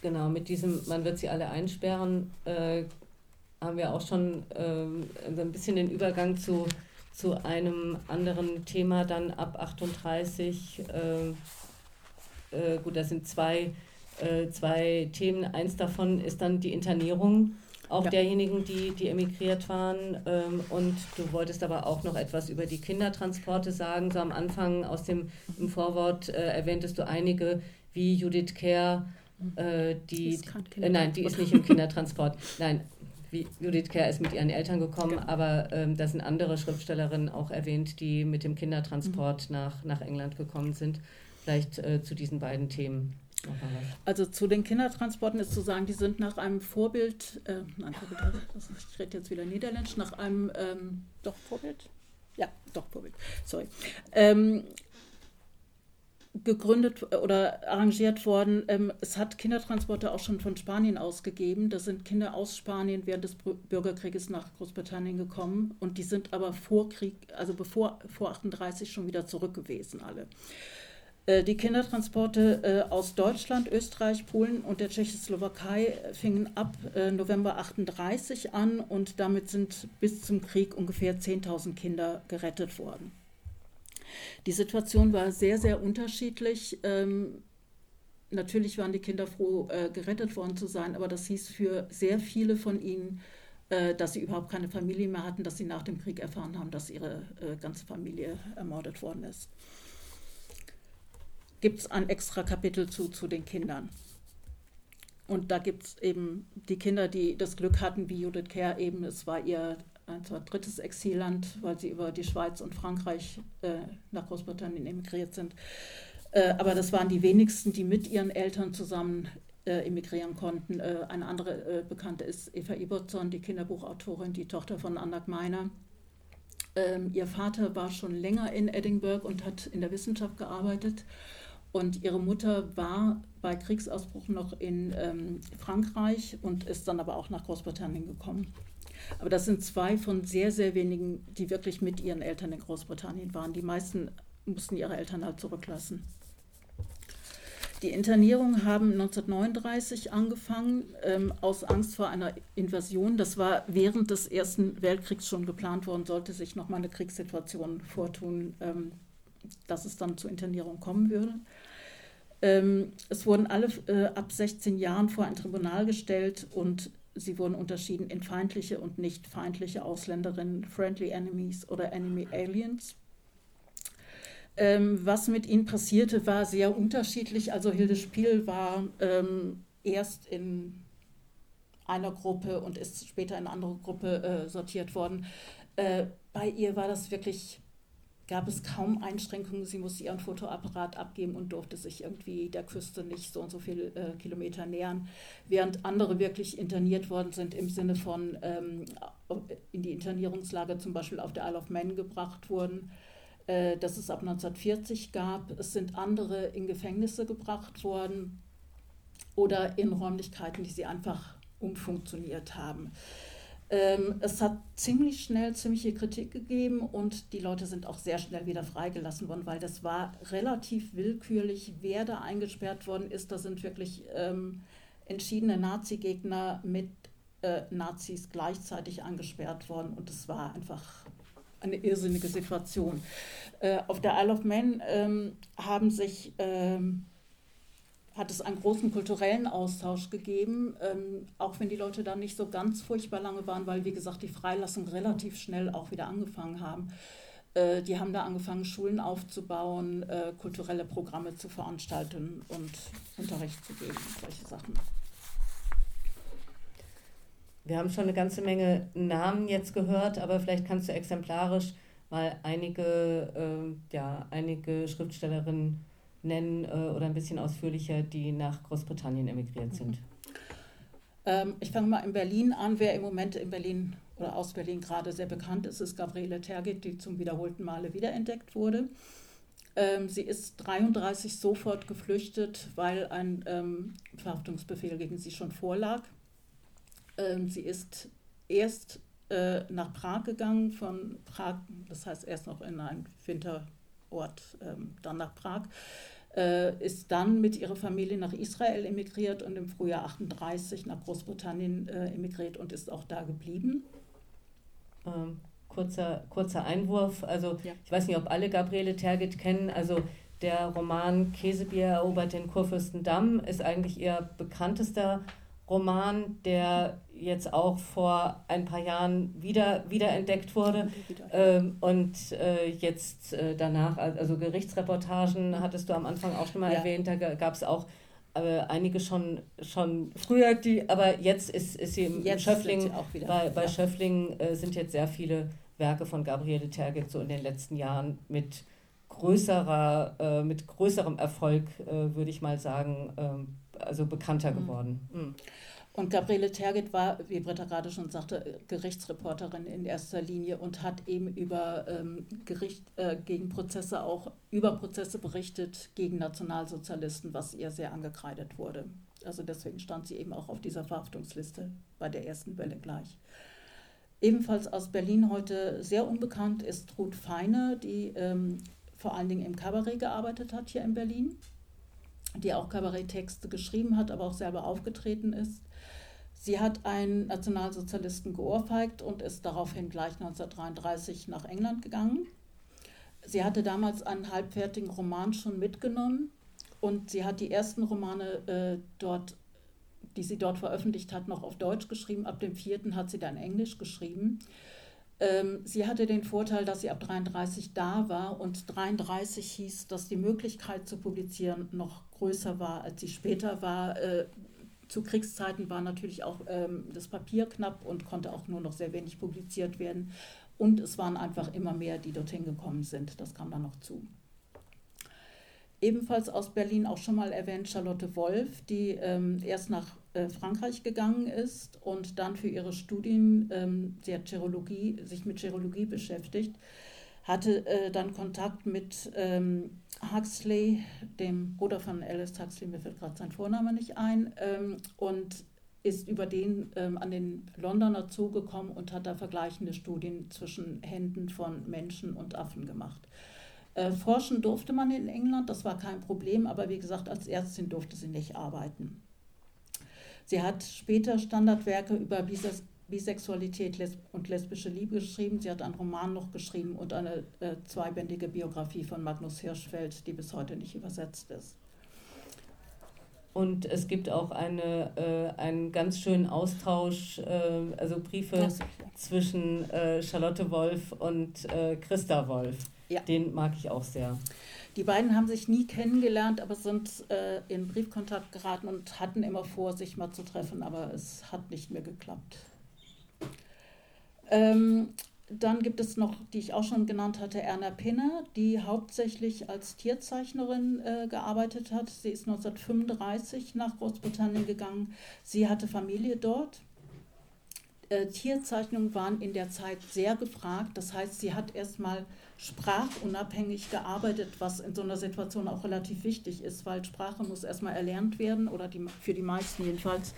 Genau, mit diesem, man wird sie alle einsperren, äh, haben wir auch schon äh, ein bisschen den Übergang zu, zu einem anderen Thema dann ab 38. Äh, äh, gut, das sind zwei, äh, zwei Themen. Eins davon ist dann die Internierung auch ja. derjenigen, die, die emigriert waren. Ähm, und du wolltest aber auch noch etwas über die Kindertransporte sagen. So am Anfang aus dem im Vorwort äh, erwähntest du einige wie Judith Kerr, äh, die, die äh, nein, die ist nicht im Kindertransport. Nein, wie Judith Kerr ist mit ihren Eltern gekommen, ja. aber ähm, da sind andere Schriftstellerinnen auch erwähnt, die mit dem Kindertransport mhm. nach, nach England gekommen sind. Vielleicht äh, zu diesen beiden Themen. Also zu den Kindertransporten ist zu sagen, die sind nach einem Vorbild, äh, nein, ich rede jetzt wieder Niederländisch, nach einem, ähm, doch Vorbild? Ja, doch Vorbild, sorry. Ähm, gegründet oder arrangiert worden. Ähm, es hat Kindertransporte auch schon von Spanien ausgegeben. Da sind Kinder aus Spanien während des Bürgerkrieges nach Großbritannien gekommen und die sind aber vor Krieg, also bevor vor 38 schon wieder zurück gewesen alle. Äh, die Kindertransporte äh, aus Deutschland, Österreich, Polen und der Tschechoslowakei fingen ab äh, November 38 an und damit sind bis zum Krieg ungefähr 10.000 Kinder gerettet worden. Die Situation war sehr, sehr unterschiedlich. Ähm, natürlich waren die Kinder froh, gerettet worden zu sein, aber das hieß für sehr viele von ihnen, dass sie überhaupt keine Familie mehr hatten, dass sie nach dem Krieg erfahren haben, dass ihre ganze Familie ermordet worden ist. Gibt es ein extra Kapitel zu, zu den Kindern. Und da gibt es eben die Kinder, die das Glück hatten, wie Judith Kerr eben, es war ihr zwar drittes Exilland, weil sie über die Schweiz und Frankreich äh, nach Großbritannien emigriert sind. Äh, aber das waren die wenigsten, die mit ihren Eltern zusammen äh, emigrieren konnten. Äh, eine andere äh, Bekannte ist Eva Ibertson, die Kinderbuchautorin, die Tochter von Anna Gmeiner. Ähm, ihr Vater war schon länger in Edinburgh und hat in der Wissenschaft gearbeitet. Und ihre Mutter war bei Kriegsausbruch noch in ähm, Frankreich und ist dann aber auch nach Großbritannien gekommen. Aber das sind zwei von sehr, sehr wenigen, die wirklich mit ihren Eltern in Großbritannien waren. Die meisten mussten ihre Eltern halt zurücklassen. Die Internierungen haben 1939 angefangen, ähm, aus Angst vor einer Invasion. Das war während des Ersten Weltkriegs schon geplant worden, sollte sich noch mal eine Kriegssituation vortun, ähm, dass es dann zur Internierung kommen würde. Ähm, es wurden alle äh, ab 16 Jahren vor ein Tribunal gestellt und Sie wurden unterschieden in feindliche und nicht feindliche Ausländerinnen, Friendly Enemies oder Enemy Aliens. Ähm, was mit ihnen passierte, war sehr unterschiedlich. Also Hilde Spiel war ähm, erst in einer Gruppe und ist später in eine andere Gruppe äh, sortiert worden. Äh, bei ihr war das wirklich gab es kaum Einschränkungen. Sie musste ihren Fotoapparat abgeben und durfte sich irgendwie der Küste nicht so und so viele äh, Kilometer nähern, während andere wirklich interniert worden sind im Sinne von ähm, in die Internierungslager zum Beispiel auf der Isle of Man gebracht wurden, äh, dass es ab 1940 gab. Es sind andere in Gefängnisse gebracht worden oder in Räumlichkeiten, die sie einfach umfunktioniert haben. Ähm, es hat ziemlich schnell ziemliche Kritik gegeben und die Leute sind auch sehr schnell wieder freigelassen worden, weil das war relativ willkürlich, wer da eingesperrt worden ist. Da sind wirklich ähm, entschiedene Nazi-Gegner mit äh, Nazis gleichzeitig eingesperrt worden und es war einfach eine irrsinnige Situation. Äh, auf der Isle of Man ähm, haben sich ähm, hat es einen großen kulturellen Austausch gegeben, ähm, auch wenn die Leute da nicht so ganz furchtbar lange waren, weil, wie gesagt, die Freilassung relativ schnell auch wieder angefangen haben. Äh, die haben da angefangen, Schulen aufzubauen, äh, kulturelle Programme zu veranstalten und Unterricht zu geben, solche Sachen. Wir haben schon eine ganze Menge Namen jetzt gehört, aber vielleicht kannst du exemplarisch mal einige, äh, ja, einige Ähm, ich fange mal in Berlin an. Wer im Moment in Berlin oder aus Berlin gerade sehr bekannt ist, ist Gabriele Tergit, die zum wiederholten Male wiederentdeckt wurde. Ähm, sie ist 33 sofort geflüchtet, weil ein ähm, Verhaftungsbefehl gegen sie schon vorlag. Ähm, sie ist erst äh, nach Prag gegangen, von Prag, das heißt erst noch in einen Winterort, ähm, dann nach Prag, äh, ist dann mit ihrer Familie nach Israel emigriert und im Frühjahr 38 nach Großbritannien äh, emigriert und ist auch da geblieben. Ähm, kurzer, kurzer Einwurf. Also ja. ich weiß nicht, ob alle Gabriele Tergit kennen. Also der Roman Käsebier erobert den Kurfürstendamm ist eigentlich ihr bekanntester Roman, der jetzt auch vor ein paar Jahren wieder wiederentdeckt wurde. Ähm, und äh, jetzt äh, danach, also Gerichtsreportagen hattest du am Anfang auch schon mal ja. erwähnt, da gab es auch äh, einige schon, schon früher, die, aber jetzt ist, ist sie im jetzt Schöffling, sie bei, bei ja. Schöffling äh, sind jetzt sehr viele Werke von Gabriele Tergit so in den letzten Jahren mit größerer, äh, mit größerem Erfolg, äh, würde ich mal sagen, ähm, also bekannter mhm. geworden. Mhm. Und Gabriele Tergit war, wie Britta gerade schon sagte, Gerichtsreporterin in erster Linie und hat eben über ähm, Gericht, äh, gegen Prozesse auch über Prozesse berichtet gegen Nationalsozialisten, was ihr sehr angekreidet wurde. Also deswegen stand sie eben auch auf dieser Verhaftungsliste bei der ersten Welle gleich. Ebenfalls aus Berlin heute sehr unbekannt ist Ruth Feine, die ähm, vor allen Dingen im Kabarett gearbeitet hat hier in Berlin, die auch Kabaretttexte geschrieben hat, aber auch selber aufgetreten ist. Sie hat einen Nationalsozialisten geohrfeigt und ist daraufhin gleich 1933 nach England gegangen. Sie hatte damals einen halbfertigen Roman schon mitgenommen und sie hat die ersten Romane äh, dort, die sie dort veröffentlicht hat, noch auf Deutsch geschrieben. Ab dem vierten hat sie dann Englisch geschrieben. Ähm, sie hatte den Vorteil, dass sie ab 33 da war und 33 hieß, dass die Möglichkeit zu publizieren noch größer war, als sie später war. Äh, zu Kriegszeiten war natürlich auch ähm, das Papier knapp und konnte auch nur noch sehr wenig publiziert werden. Und es waren einfach immer mehr, die dorthin gekommen sind. Das kam dann noch zu. Ebenfalls aus Berlin auch schon mal erwähnt Charlotte Wolf, die ähm, erst nach äh, Frankreich gegangen ist und dann für ihre Studien, ähm, sie hat sich mit Chirologie beschäftigt, hatte äh, dann Kontakt mit ähm, Huxley, dem Bruder von Alice Huxley, mir fällt gerade sein Vorname nicht ein, ähm, und ist über den ähm, an den Londoner zugekommen und hat da vergleichende Studien zwischen Händen von Menschen und Affen gemacht. Äh, forschen durfte man in England, das war kein Problem, aber wie gesagt, als Ärztin durfte sie nicht arbeiten. Sie hat später Standardwerke über Bisexualität und lesbische Liebe geschrieben. Sie hat einen Roman noch geschrieben und eine äh, zweibändige Biografie von Magnus Hirschfeld, die bis heute nicht übersetzt ist. Und es gibt auch eine, äh, einen ganz schönen Austausch, äh, also Briefe ja. zwischen äh, Charlotte Wolf und äh, Christa Wolf. Ja. Den mag ich auch sehr. Die beiden haben sich nie kennengelernt, aber sind äh, in Briefkontakt geraten und hatten immer vor, sich mal zu treffen, aber es hat nicht mehr geklappt. Ähm, dann gibt es noch, die ich auch schon genannt hatte, Erna Pinner, die hauptsächlich als Tierzeichnerin äh, gearbeitet hat. Sie ist 1935 nach Großbritannien gegangen. Sie hatte Familie dort. Äh, Tierzeichnungen waren in der Zeit sehr gefragt. Das heißt, sie hat erstmal sprachunabhängig gearbeitet, was in so einer Situation auch relativ wichtig ist, weil Sprache muss erstmal erlernt werden oder die, für die meisten jedenfalls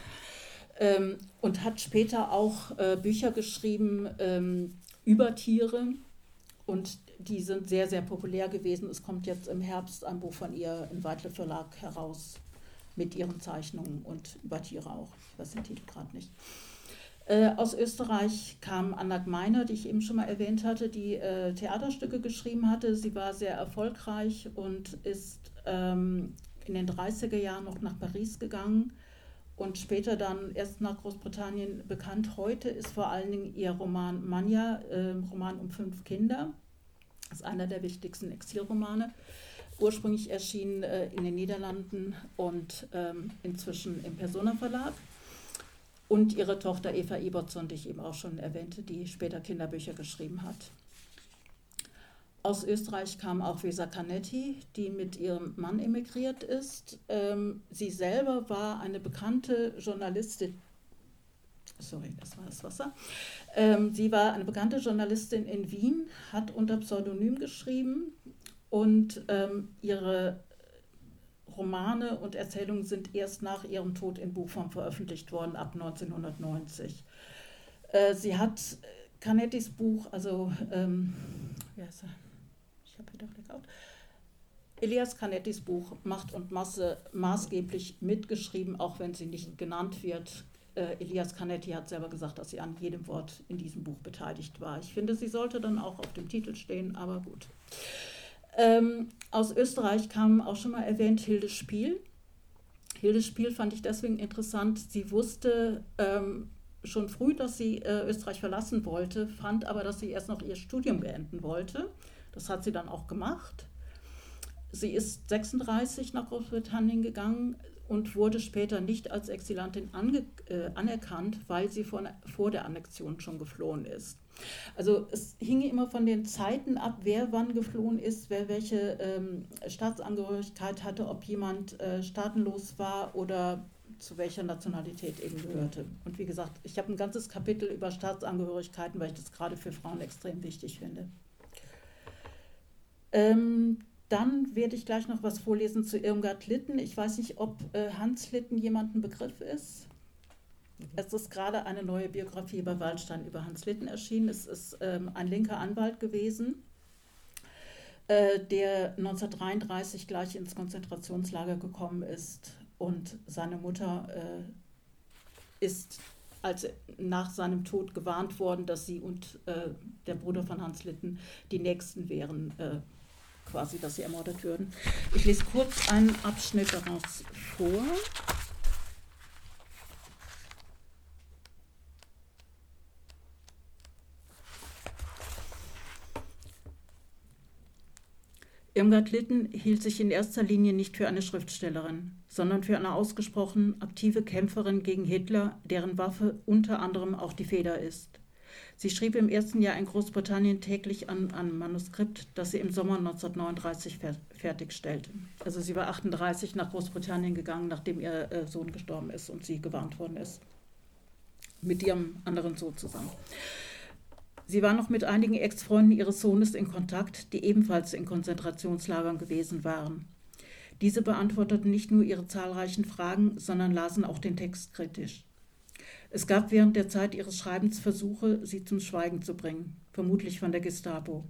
ähm, und hat später auch äh, Bücher geschrieben ähm, über Tiere und die sind sehr, sehr populär gewesen. Es kommt jetzt im Herbst ein Buch von ihr im Weitle Verlag heraus mit ihren Zeichnungen und über Tiere auch. Ich weiß den Titel gerade nicht. Äh, aus Österreich kam Anna Gmeiner, die ich eben schon mal erwähnt hatte, die äh, Theaterstücke geschrieben hatte. Sie war sehr erfolgreich und ist ähm, in den 30er Jahren noch nach Paris gegangen und später dann erst nach Großbritannien bekannt. Heute ist vor allen Dingen ihr Roman Manja, äh, Roman um fünf Kinder. Das ist einer der wichtigsten Exilromane. Ursprünglich erschienen äh, in den Niederlanden und ähm, inzwischen im Persona Verlag. Und ihre Tochter Eva Ebertson, die ich eben auch schon erwähnte, die später Kinderbücher geschrieben hat. Aus Österreich kam auch Vesa Canetti, die mit ihrem Mann emigriert ist. Ähm, sie selber war eine bekannte Journalistin sorry, das war das Wasser. Ähm, sie war eine bekannte Journalistin in Wien, hat unter Pseudonym geschrieben und ähm, ihre Romane und Erzählungen sind erst nach ihrem Tod in Buchform veröffentlicht worden, ab 1990. Äh, sie hat Canettis Buch, also, ähm, wie heißt er? Ich habe wieder Blackout. Elias Canettis Buch Macht und Masse maßgeblich mitgeschrieben, auch wenn sie nicht genannt wird. Äh, Elias Canetti hat selber gesagt, dass sie an jedem Wort in diesem Buch beteiligt war. Ich finde, sie sollte dann auch auf dem Titel stehen, aber gut. Ähm, aus Österreich kam auch schon mal erwähnt Hilde Spiel. Hilde Spiel fand ich deswegen interessant. Sie wusste ähm, schon früh, dass sie äh, Österreich verlassen wollte, fand aber, dass sie erst noch ihr Studium beenden wollte. Das hat sie dann auch gemacht. Sie ist 36 nach Großbritannien gegangen und wurde später nicht als Exilantin ange, äh, anerkannt, weil sie von, vor der Annexion schon geflohen ist. Also es hing immer von den Zeiten ab, wer wann geflohen ist, wer welche ähm, Staatsangehörigkeit hatte, ob jemand äh, staatenlos war oder zu welcher Nationalität eben gehörte. Und wie gesagt, ich habe ein ganzes Kapitel über Staatsangehörigkeiten, weil ich das gerade für Frauen extrem wichtig finde. Ähm, dann werde ich gleich noch was vorlesen zu Irmgard Litten. Ich weiß nicht, ob äh, Hans Litten jemand ein Begriff ist. Es ist gerade eine neue Biografie über Waldstein über Hans Litten erschienen. Es ist ähm, ein linker Anwalt gewesen, äh, der 1933 gleich ins Konzentrationslager gekommen ist und seine Mutter äh, ist als nach seinem Tod gewarnt worden, dass sie und äh, der Bruder von Hans Litten die Nächsten wären äh, quasi, dass sie ermordet würden. Ich lese kurz einen Abschnitt daraus vor. Irmgard Litten hielt sich in erster Linie nicht für eine Schriftstellerin, sondern für eine ausgesprochen aktive Kämpferin gegen Hitler, deren Waffe unter anderem auch die Feder ist. Sie schrieb im ersten Jahr in Großbritannien täglich an einem Manuskript, das sie im Sommer 1939 fer fertigstellte. Also sie war 38 nach Großbritannien gegangen, nachdem ihr äh, Sohn gestorben ist und sie gewarnt worden ist. Mit ihrem anderen Sohn zusammen. Sie war noch mit einigen Ex-Freunden ihres Sohnes in Kontakt, die ebenfalls in Konzentrationslagern gewesen waren. Diese beantworteten nicht nur ihre zahlreichen Fragen, sondern lasen auch den Text kritisch. Es gab während der Zeit ihres Schreibens Versuche, sie zum Schweigen zu bringen, vermutlich von der Gestapo.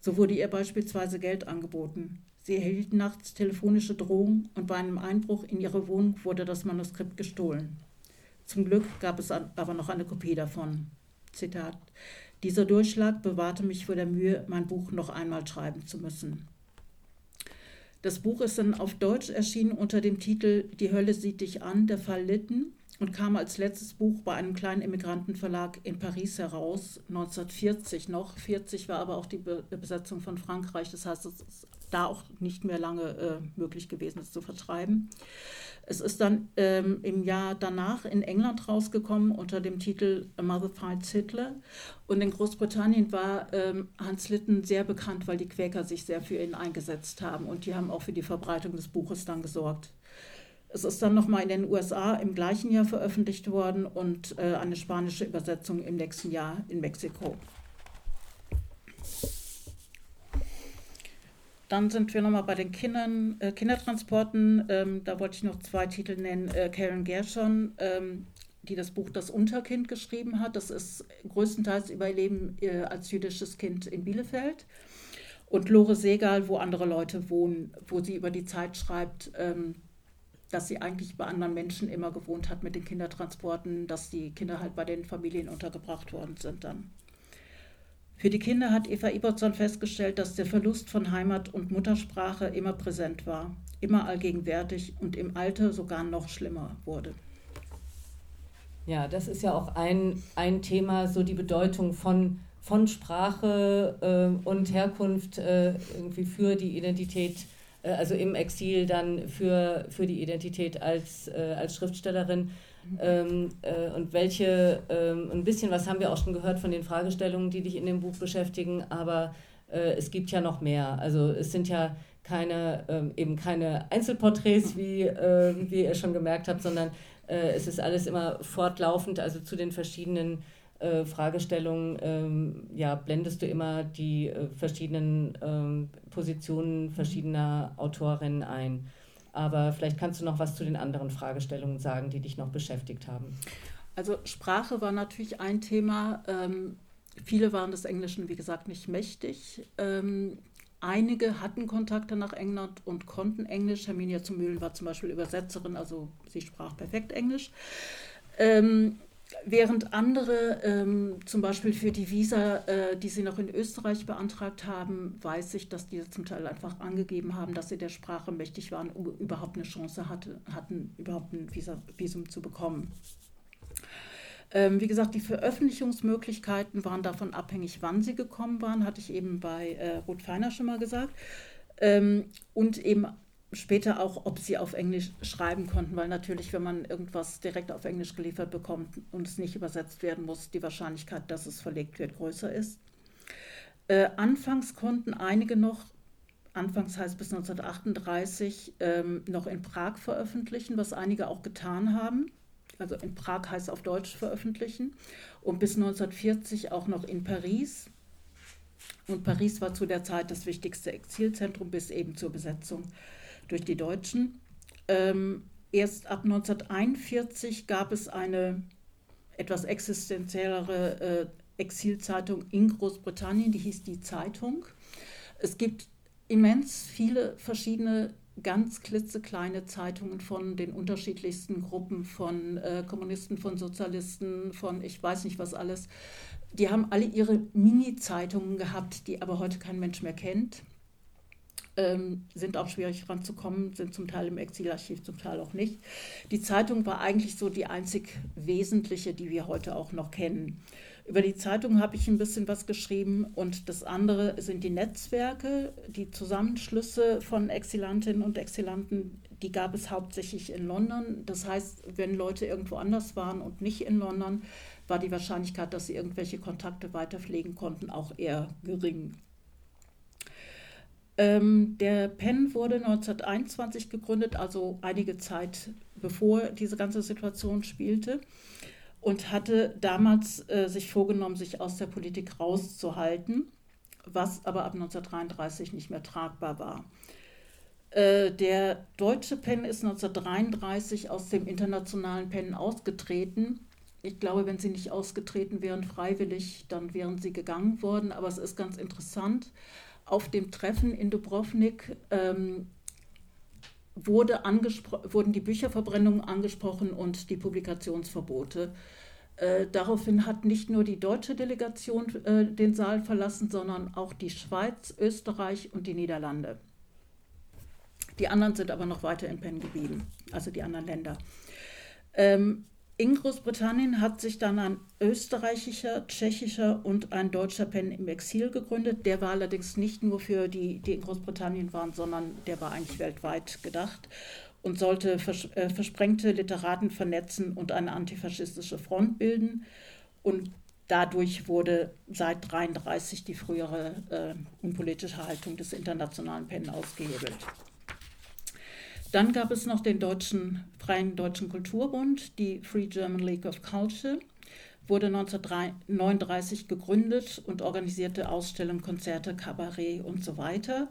So wurde ihr beispielsweise Geld angeboten. Sie erhielt nachts telefonische Drohungen und bei einem Einbruch in ihre Wohnung wurde das Manuskript gestohlen. Zum Glück gab es aber noch eine Kopie davon. Zitat: Dieser Durchschlag bewahrte mich vor der Mühe, mein Buch noch einmal schreiben zu müssen. Das Buch ist dann auf Deutsch erschienen unter dem Titel Die Hölle sieht dich an, der Fall Litten und kam als letztes Buch bei einem kleinen Immigrantenverlag in Paris heraus, 1940 noch. 40 war aber auch die Besetzung von Frankreich, das heißt, es ist da auch nicht mehr lange äh, möglich gewesen, es zu vertreiben. Es ist dann ähm, im Jahr danach in England rausgekommen unter dem Titel A Mother Fights Hitler. Und in Großbritannien war ähm, Hans Litten sehr bekannt, weil die Quäker sich sehr für ihn eingesetzt haben und die haben auch für die Verbreitung des Buches dann gesorgt. Es ist dann nochmal in den USA im gleichen Jahr veröffentlicht worden und äh, eine spanische Übersetzung im nächsten Jahr in Mexiko. Dann sind wir nochmal bei den Kindern, äh, Kindertransporten. Ähm, da wollte ich noch zwei Titel nennen. Äh, Karen Gershon, ähm, die das Buch Das Unterkind geschrieben hat. Das ist größtenteils über ihr Leben äh, als jüdisches Kind in Bielefeld. Und Lore Segal, wo andere Leute wohnen, wo sie über die Zeit schreibt, ähm, dass sie eigentlich bei anderen Menschen immer gewohnt hat mit den Kindertransporten, dass die Kinder halt bei den Familien untergebracht worden sind dann. Für die Kinder hat Eva Ibertson festgestellt, dass der Verlust von Heimat und Muttersprache immer präsent war, immer allgegenwärtig und im Alter sogar noch schlimmer wurde. Ja, das ist ja auch ein, ein Thema, so die Bedeutung von, von Sprache äh, und Herkunft äh, irgendwie für die Identität äh, also im Exil dann für, für die Identität als, äh, als Schriftstellerin. Ähm, äh, und welche, ähm, ein bisschen was haben wir auch schon gehört von den Fragestellungen, die dich in dem Buch beschäftigen, aber äh, es gibt ja noch mehr. Also es sind ja keine, ähm, eben keine Einzelporträts, wie, äh, wie ihr schon gemerkt habt, sondern Äh, es ist alles immer fortlaufend, also zu den verschiedenen äh, Fragestellungen ähm, ja, blendest du immer die äh, verschiedenen ähm, Positionen verschiedener Autorinnen ein. Aber vielleicht kannst du noch was zu den anderen Fragestellungen sagen, die dich noch beschäftigt haben. Also Sprache war natürlich ein Thema. Ähm, viele waren des Englischen, wie gesagt, nicht mächtig. Ähm, einige hatten Kontakte nach England und konnten Englisch. Herminia zu Mühlen war zum Beispiel Übersetzerin, also sie sprach perfekt Englisch. Ähm, Während andere, ähm, zum Beispiel für die Visa, äh, die sie noch in Österreich beantragt haben, weiß ich, dass die zum Teil einfach angegeben haben, dass sie der Sprache mächtig waren, um überhaupt eine Chance hatte, hatten, überhaupt ein Visa, Visum zu bekommen. Ähm, wie gesagt, die Veröffentlichungsmöglichkeiten waren davon abhängig, wann sie gekommen waren, hatte ich eben bei äh, Ruth Feiner schon mal gesagt. Ähm, und eben später auch, ob sie auf Englisch schreiben konnten, weil natürlich, wenn man irgendwas direkt auf Englisch geliefert bekommt und es nicht übersetzt werden muss, die Wahrscheinlichkeit, dass es verlegt wird, größer ist. Äh, anfangs konnten einige noch, anfangs heißt bis 1938, ähm, noch in Prag veröffentlichen, was einige auch getan haben. Also in Prag heißt auf Deutsch veröffentlichen. Und bis 1940 auch noch in Paris. Und Paris war zu der Zeit das wichtigste Exilzentrum bis eben zur Besetzung durch die Deutschen. Ähm, erst ab 1941 gab es eine etwas existenziellere äh, Exilzeitung in Großbritannien, die hieß Die Zeitung. Es gibt immens viele verschiedene ganz klitzekleine Zeitungen von den unterschiedlichsten Gruppen, von äh, Kommunisten, von Sozialisten, von ich weiß nicht was alles. Die haben alle ihre Mini-Zeitungen gehabt, die aber heute kein Mensch mehr kennt ähm, sind auch schwierig ranzukommen, sind zum Teil im Exilarchiv, zum Teil auch nicht. Die Zeitung war eigentlich so die einzig wesentliche, die wir heute auch noch kennen. Über die Zeitung habe ich ein bisschen was geschrieben und das andere sind die Netzwerke, die Zusammenschlüsse von Exilantinnen und Exilanten, die gab es hauptsächlich in London. Das heißt, wenn Leute irgendwo anders waren und nicht in London, war die Wahrscheinlichkeit, dass sie irgendwelche Kontakte weiterpflegen konnten, auch eher gering. Ähm, der PEN wurde 1921 gegründet, also einige Zeit bevor diese ganze Situation spielte und hatte damals äh, sich vorgenommen, sich aus der Politik rauszuhalten, was aber ab 1933 nicht mehr tragbar war. Äh, der deutsche PEN ist 1933 aus dem internationalen PEN ausgetreten. Ich glaube, wenn sie nicht ausgetreten wären freiwillig, dann wären sie gegangen worden. Aber es ist ganz interessant auf dem Treffen in Dubrovnik ähm, wurde wurden die Bücherverbrennungen angesprochen und die Publikationsverbote. Äh, daraufhin hat nicht nur die deutsche Delegation äh, den Saal verlassen, sondern auch die Schweiz, Österreich und die Niederlande. Die anderen sind aber noch weiter in Penn geblieben, also die anderen Länder. Ähm, in Großbritannien hat sich dann ein österreichischer, tschechischer und ein deutscher Pen im Exil gegründet. Der war allerdings nicht nur für die, die in Großbritannien waren, sondern der war eigentlich weltweit gedacht und sollte vers äh, versprengte Literaten vernetzen und eine antifaschistische Front bilden. Und dadurch wurde seit 1933 die frühere äh, unpolitische Haltung des internationalen PEN ausgehebelt. Dann gab es noch den deutschen, Freien Deutschen Kulturbund, die Free German League of Culture, wurde 1939 gegründet und organisierte Ausstellungen, Konzerte, Kabarett und so weiter.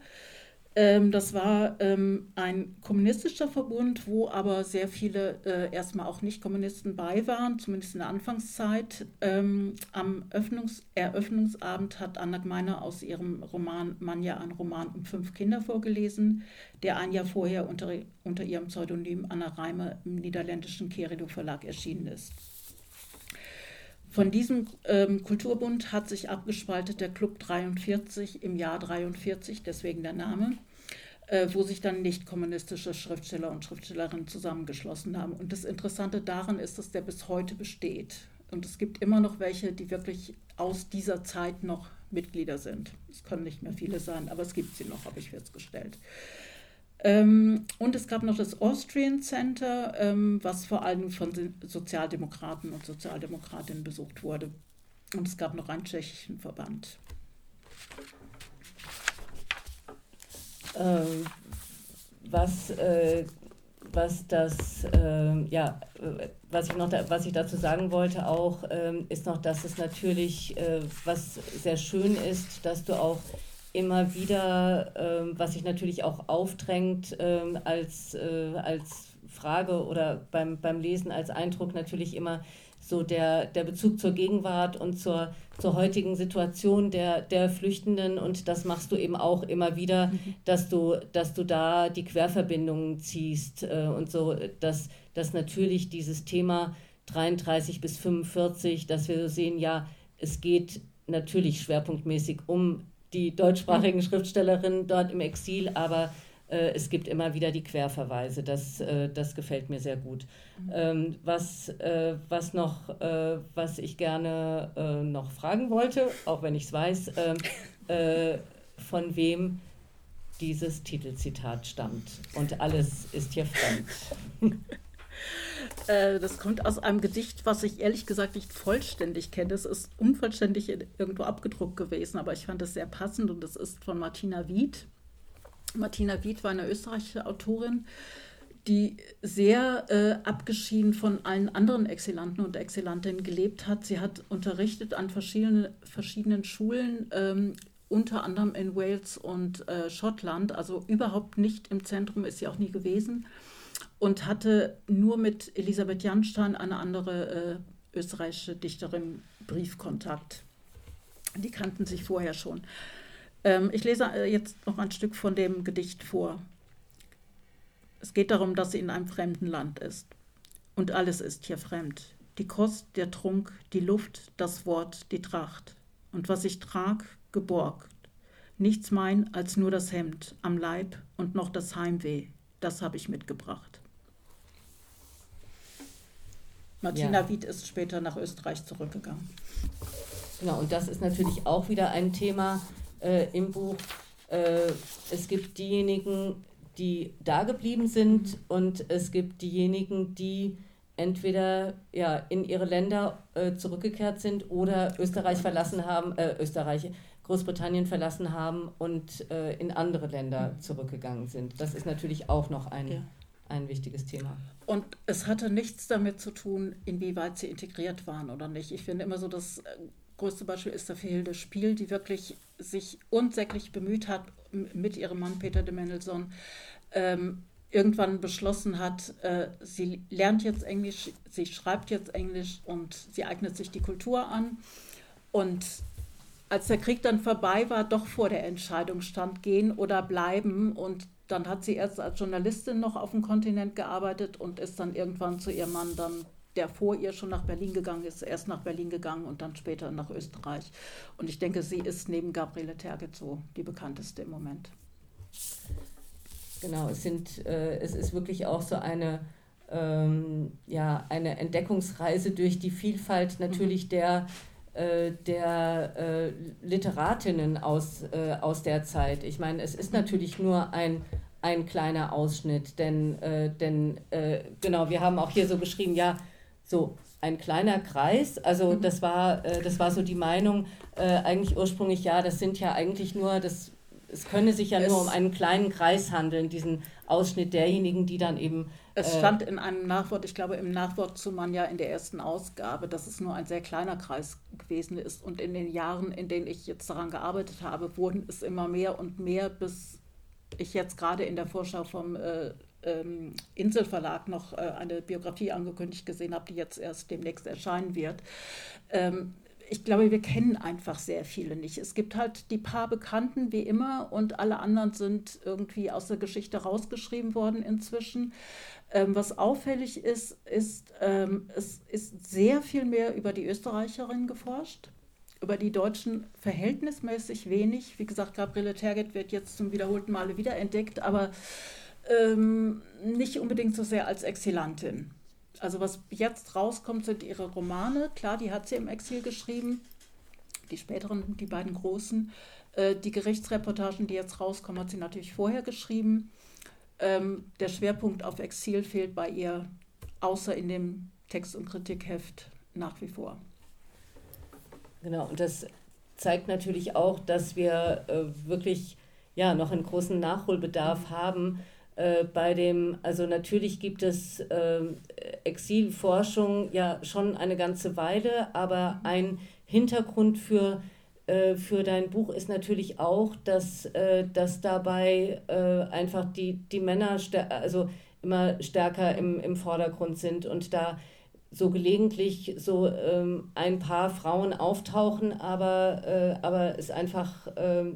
Ähm, das war ähm, ein kommunistischer Verbund, wo aber sehr viele äh, erstmal auch Nicht-Kommunisten bei waren, zumindest in der Anfangszeit. Ähm, am Öffnungs Eröffnungsabend hat Anna Gmeiner aus ihrem Roman Manja ein Roman um fünf Kinder vorgelesen, der ein Jahr vorher unter, unter ihrem Pseudonym Anna Reimer im niederländischen Kerido Verlag erschienen ist. Von diesem ähm, Kulturbund hat sich abgespaltet der Club 43 im Jahr 43, deswegen der Name, äh, wo sich dann nicht kommunistische Schriftsteller und Schriftstellerinnen zusammengeschlossen haben. Und das Interessante daran ist, dass der bis heute besteht. Und es gibt immer noch welche, die wirklich aus dieser Zeit noch Mitglieder sind. Es können nicht mehr viele sein, aber es gibt sie noch, habe ich festgestellt. Ähm, und es gab noch das Austrian Center, ähm, was vor allem von Sozialdemokraten und Sozialdemokratinnen besucht wurde. Und es gab noch einen tschechischen Verband. Ähm, was äh, was das, äh, ja, was ich noch, was ich dazu sagen wollte auch, äh, ist noch, dass es natürlich, äh, was sehr schön ist, dass du auch immer wieder, ähm, was sich natürlich auch aufdrängt ähm, als, äh, als Frage oder beim, beim Lesen als Eindruck natürlich immer so der, der Bezug zur Gegenwart und zur, zur heutigen Situation der, der Flüchtenden. Und das machst du eben auch immer wieder, mhm. dass, du, dass du da die Querverbindungen ziehst äh, und so, dass, dass natürlich dieses Thema 33 bis 45, dass wir so sehen, ja, es geht natürlich schwerpunktmäßig um die deutschsprachigen. Schriftstellerinnen dort im Exil, aber äh, es gibt immer wieder die Querverweise. Das, äh, das gefällt mir sehr gut. Ähm, was, äh, was, noch, äh, was ich gerne äh, noch fragen wollte, auch wenn ich es weiß, ähm, äh, von wem dieses Titelzitat stammt. Und alles ist hier fremd. Das kommt aus einem Gedicht, was ich ehrlich gesagt nicht vollständig kenne. Es ist unvollständig irgendwo abgedruckt gewesen, aber ich fand es sehr passend und es ist von Martina Wied. Martina Wied war eine österreichische Autorin, die sehr äh, abgeschieden von allen anderen Exilanten und Exilantinnen gelebt hat. Sie hat unterrichtet an verschiedenen, verschiedenen Schulen, ähm, unter anderem in Wales und äh, Schottland, also überhaupt nicht im Zentrum ist sie auch nie gewesen und hatte nur mit Elisabeth Janstein, eine andere äh, österreichische Dichterin, Briefkontakt. Die kannten sich vorher schon. Ähm, ich lese äh, jetzt noch ein Stück von dem Gedicht vor. Es geht darum, dass sie in einem fremden Land ist. Und alles ist hier fremd. Die Kost, der Trunk, die Luft, das Wort, die Tracht. Und was ich trag, geborgt. Nichts mein als nur das Hemd am Leib und noch das Heimweh. Das habe ich mitgebracht. Martina ja. Wied ist später nach Österreich zurückgegangen. Genau, und das ist natürlich auch wieder ein Thema, äh, im Buch, äh, es gibt diejenigen, die da geblieben sind und es gibt diejenigen, die entweder ja, in ihre Länder äh, zurückgekehrt sind oder Österreich verlassen haben, äh, Österreich, Großbritannien verlassen haben und äh, in andere Länder zurückgegangen sind. Das ist natürlich auch noch ein, ja. Ein wichtiges Thema. Und es hatte nichts damit zu tun, inwieweit sie integriert waren oder nicht. Ich finde immer so, das äh, größte Beispiel ist der fehlende Spiel, die wirklich sich unsäglich bemüht hat, mit ihrem Mann Peter de Mendelssohn, ähm, irgendwann beschlossen hat, äh, sie lernt jetzt Englisch, sie schreibt jetzt Englisch und sie eignet sich die Kultur an. Und als der Krieg dann vorbei war, doch vor der Entscheidung stand, gehen oder bleiben. Und dann hat sie erst als Journalistin noch auf dem Kontinent gearbeitet und ist dann irgendwann zu ihrem Mann dann der vor ihr schon nach Berlin gegangen ist, erst nach Berlin gegangen und dann später nach Österreich. Und ich denke, sie ist neben Gabriele Terget so die bekannteste im Moment. Genau, es, sind, äh, es ist wirklich auch so eine, ähm, ja, eine Entdeckungsreise durch die Vielfalt natürlich mhm. der, der äh, Literatinnen aus, äh, aus der Zeit. Ich meine, es ist natürlich nur ein, ein kleiner Ausschnitt, denn, äh, denn äh, genau, wir haben auch hier so geschrieben, ja, so ein kleiner Kreis. Also mhm. das war, äh, das war so die Meinung äh, eigentlich ursprünglich, ja, das sind ja eigentlich nur, das, es könne sich ja es nur um einen kleinen Kreis handeln, diesen Ausschnitt derjenigen, die dann eben. Es äh, stand in einem Nachwort, ich glaube im Nachwort zu Manja in der ersten Ausgabe, dass es nur ein sehr kleiner Kreis gewesen ist. Und in den Jahren, in denen ich jetzt daran gearbeitet habe, wurden es immer mehr und mehr, bis ich jetzt gerade in der Vorschau vom äh, ähm, Inselverlag noch äh, eine Biografie angekündigt gesehen habe, die jetzt erst demnächst erscheinen wird. Ähm, ich glaube, wir kennen einfach sehr viele nicht. Es gibt halt die paar Bekannten wie immer und alle anderen sind irgendwie aus der Geschichte rausgeschrieben worden inzwischen. Ähm, was auffällig ist, ist, ähm, es ist sehr viel mehr über die Österreicherin geforscht über die Deutschen verhältnismäßig wenig. Wie gesagt, Gabriele Terget wird jetzt zum wiederholten Male wiederentdeckt, aber ähm, nicht unbedingt so sehr als Exilantin. Also was jetzt rauskommt, sind ihre Romane. Klar, die hat sie im Exil geschrieben, die späteren, die beiden großen. Äh, die Gerichtsreportagen, die jetzt rauskommen, hat sie natürlich vorher geschrieben. Ähm, der Schwerpunkt auf Exil fehlt bei ihr, außer in dem Text- und Kritikheft nach wie vor. Genau, und das zeigt natürlich auch, dass wir äh, wirklich ja, noch einen großen Nachholbedarf haben, äh, bei dem, also natürlich gibt es äh, Exilforschung ja schon eine ganze Weile, aber ein Hintergrund für, äh, für dein Buch ist natürlich auch, dass, äh, dass dabei äh, einfach die, die Männer also immer stärker im, im Vordergrund sind und da so gelegentlich so ähm, ein paar Frauen auftauchen, aber, äh, aber es einfach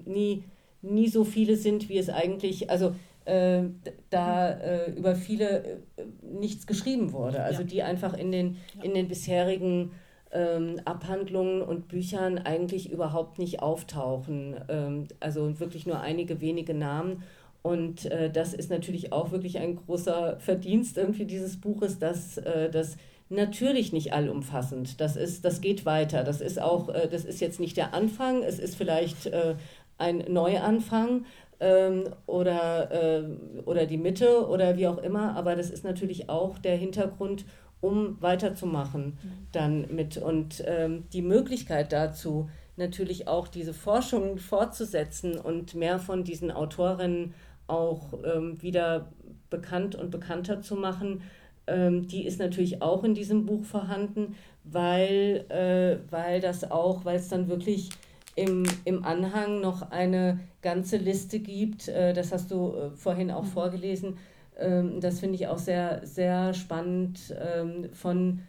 nie, nie so viele sind, wie es eigentlich, also äh, da äh, über viele äh, nichts geschrieben wurde. Also ja. die einfach in den, in den bisherigen ähm, Abhandlungen und Büchern eigentlich überhaupt nicht auftauchen. Ähm, also wirklich nur einige wenige Namen. Und äh, das ist natürlich auch wirklich ein großer Verdienst irgendwie dieses Buches, dass äh, das natürlich nicht allumfassend. Das ist, das geht weiter. Das ist auch, äh, das ist jetzt nicht der Anfang. Es ist vielleicht äh, ein Neuanfang, ähm, oder, äh, oder die Mitte oder wie auch immer, aber das ist natürlich auch der Hintergrund, um weiterzumachen mhm. dann mit. Und ähm, die Möglichkeit dazu, natürlich auch diese Forschung fortzusetzen und mehr von diesen Autorinnen auch ähm, wieder bekannt und bekannter zu machen, ähm, die ist natürlich auch in diesem Buch vorhanden, weil, äh, weil das auch, weil es dann wirklich im, im Anhang noch eine ganze Liste gibt. Äh, das hast du äh, vorhin auch mhm. vorgelesen. Ähm, das finde ich auch sehr, sehr spannend ähm, von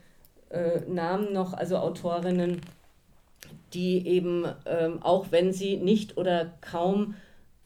äh, Namen noch, also Autorinnen, die eben, ähm, auch wenn sie nicht oder kaum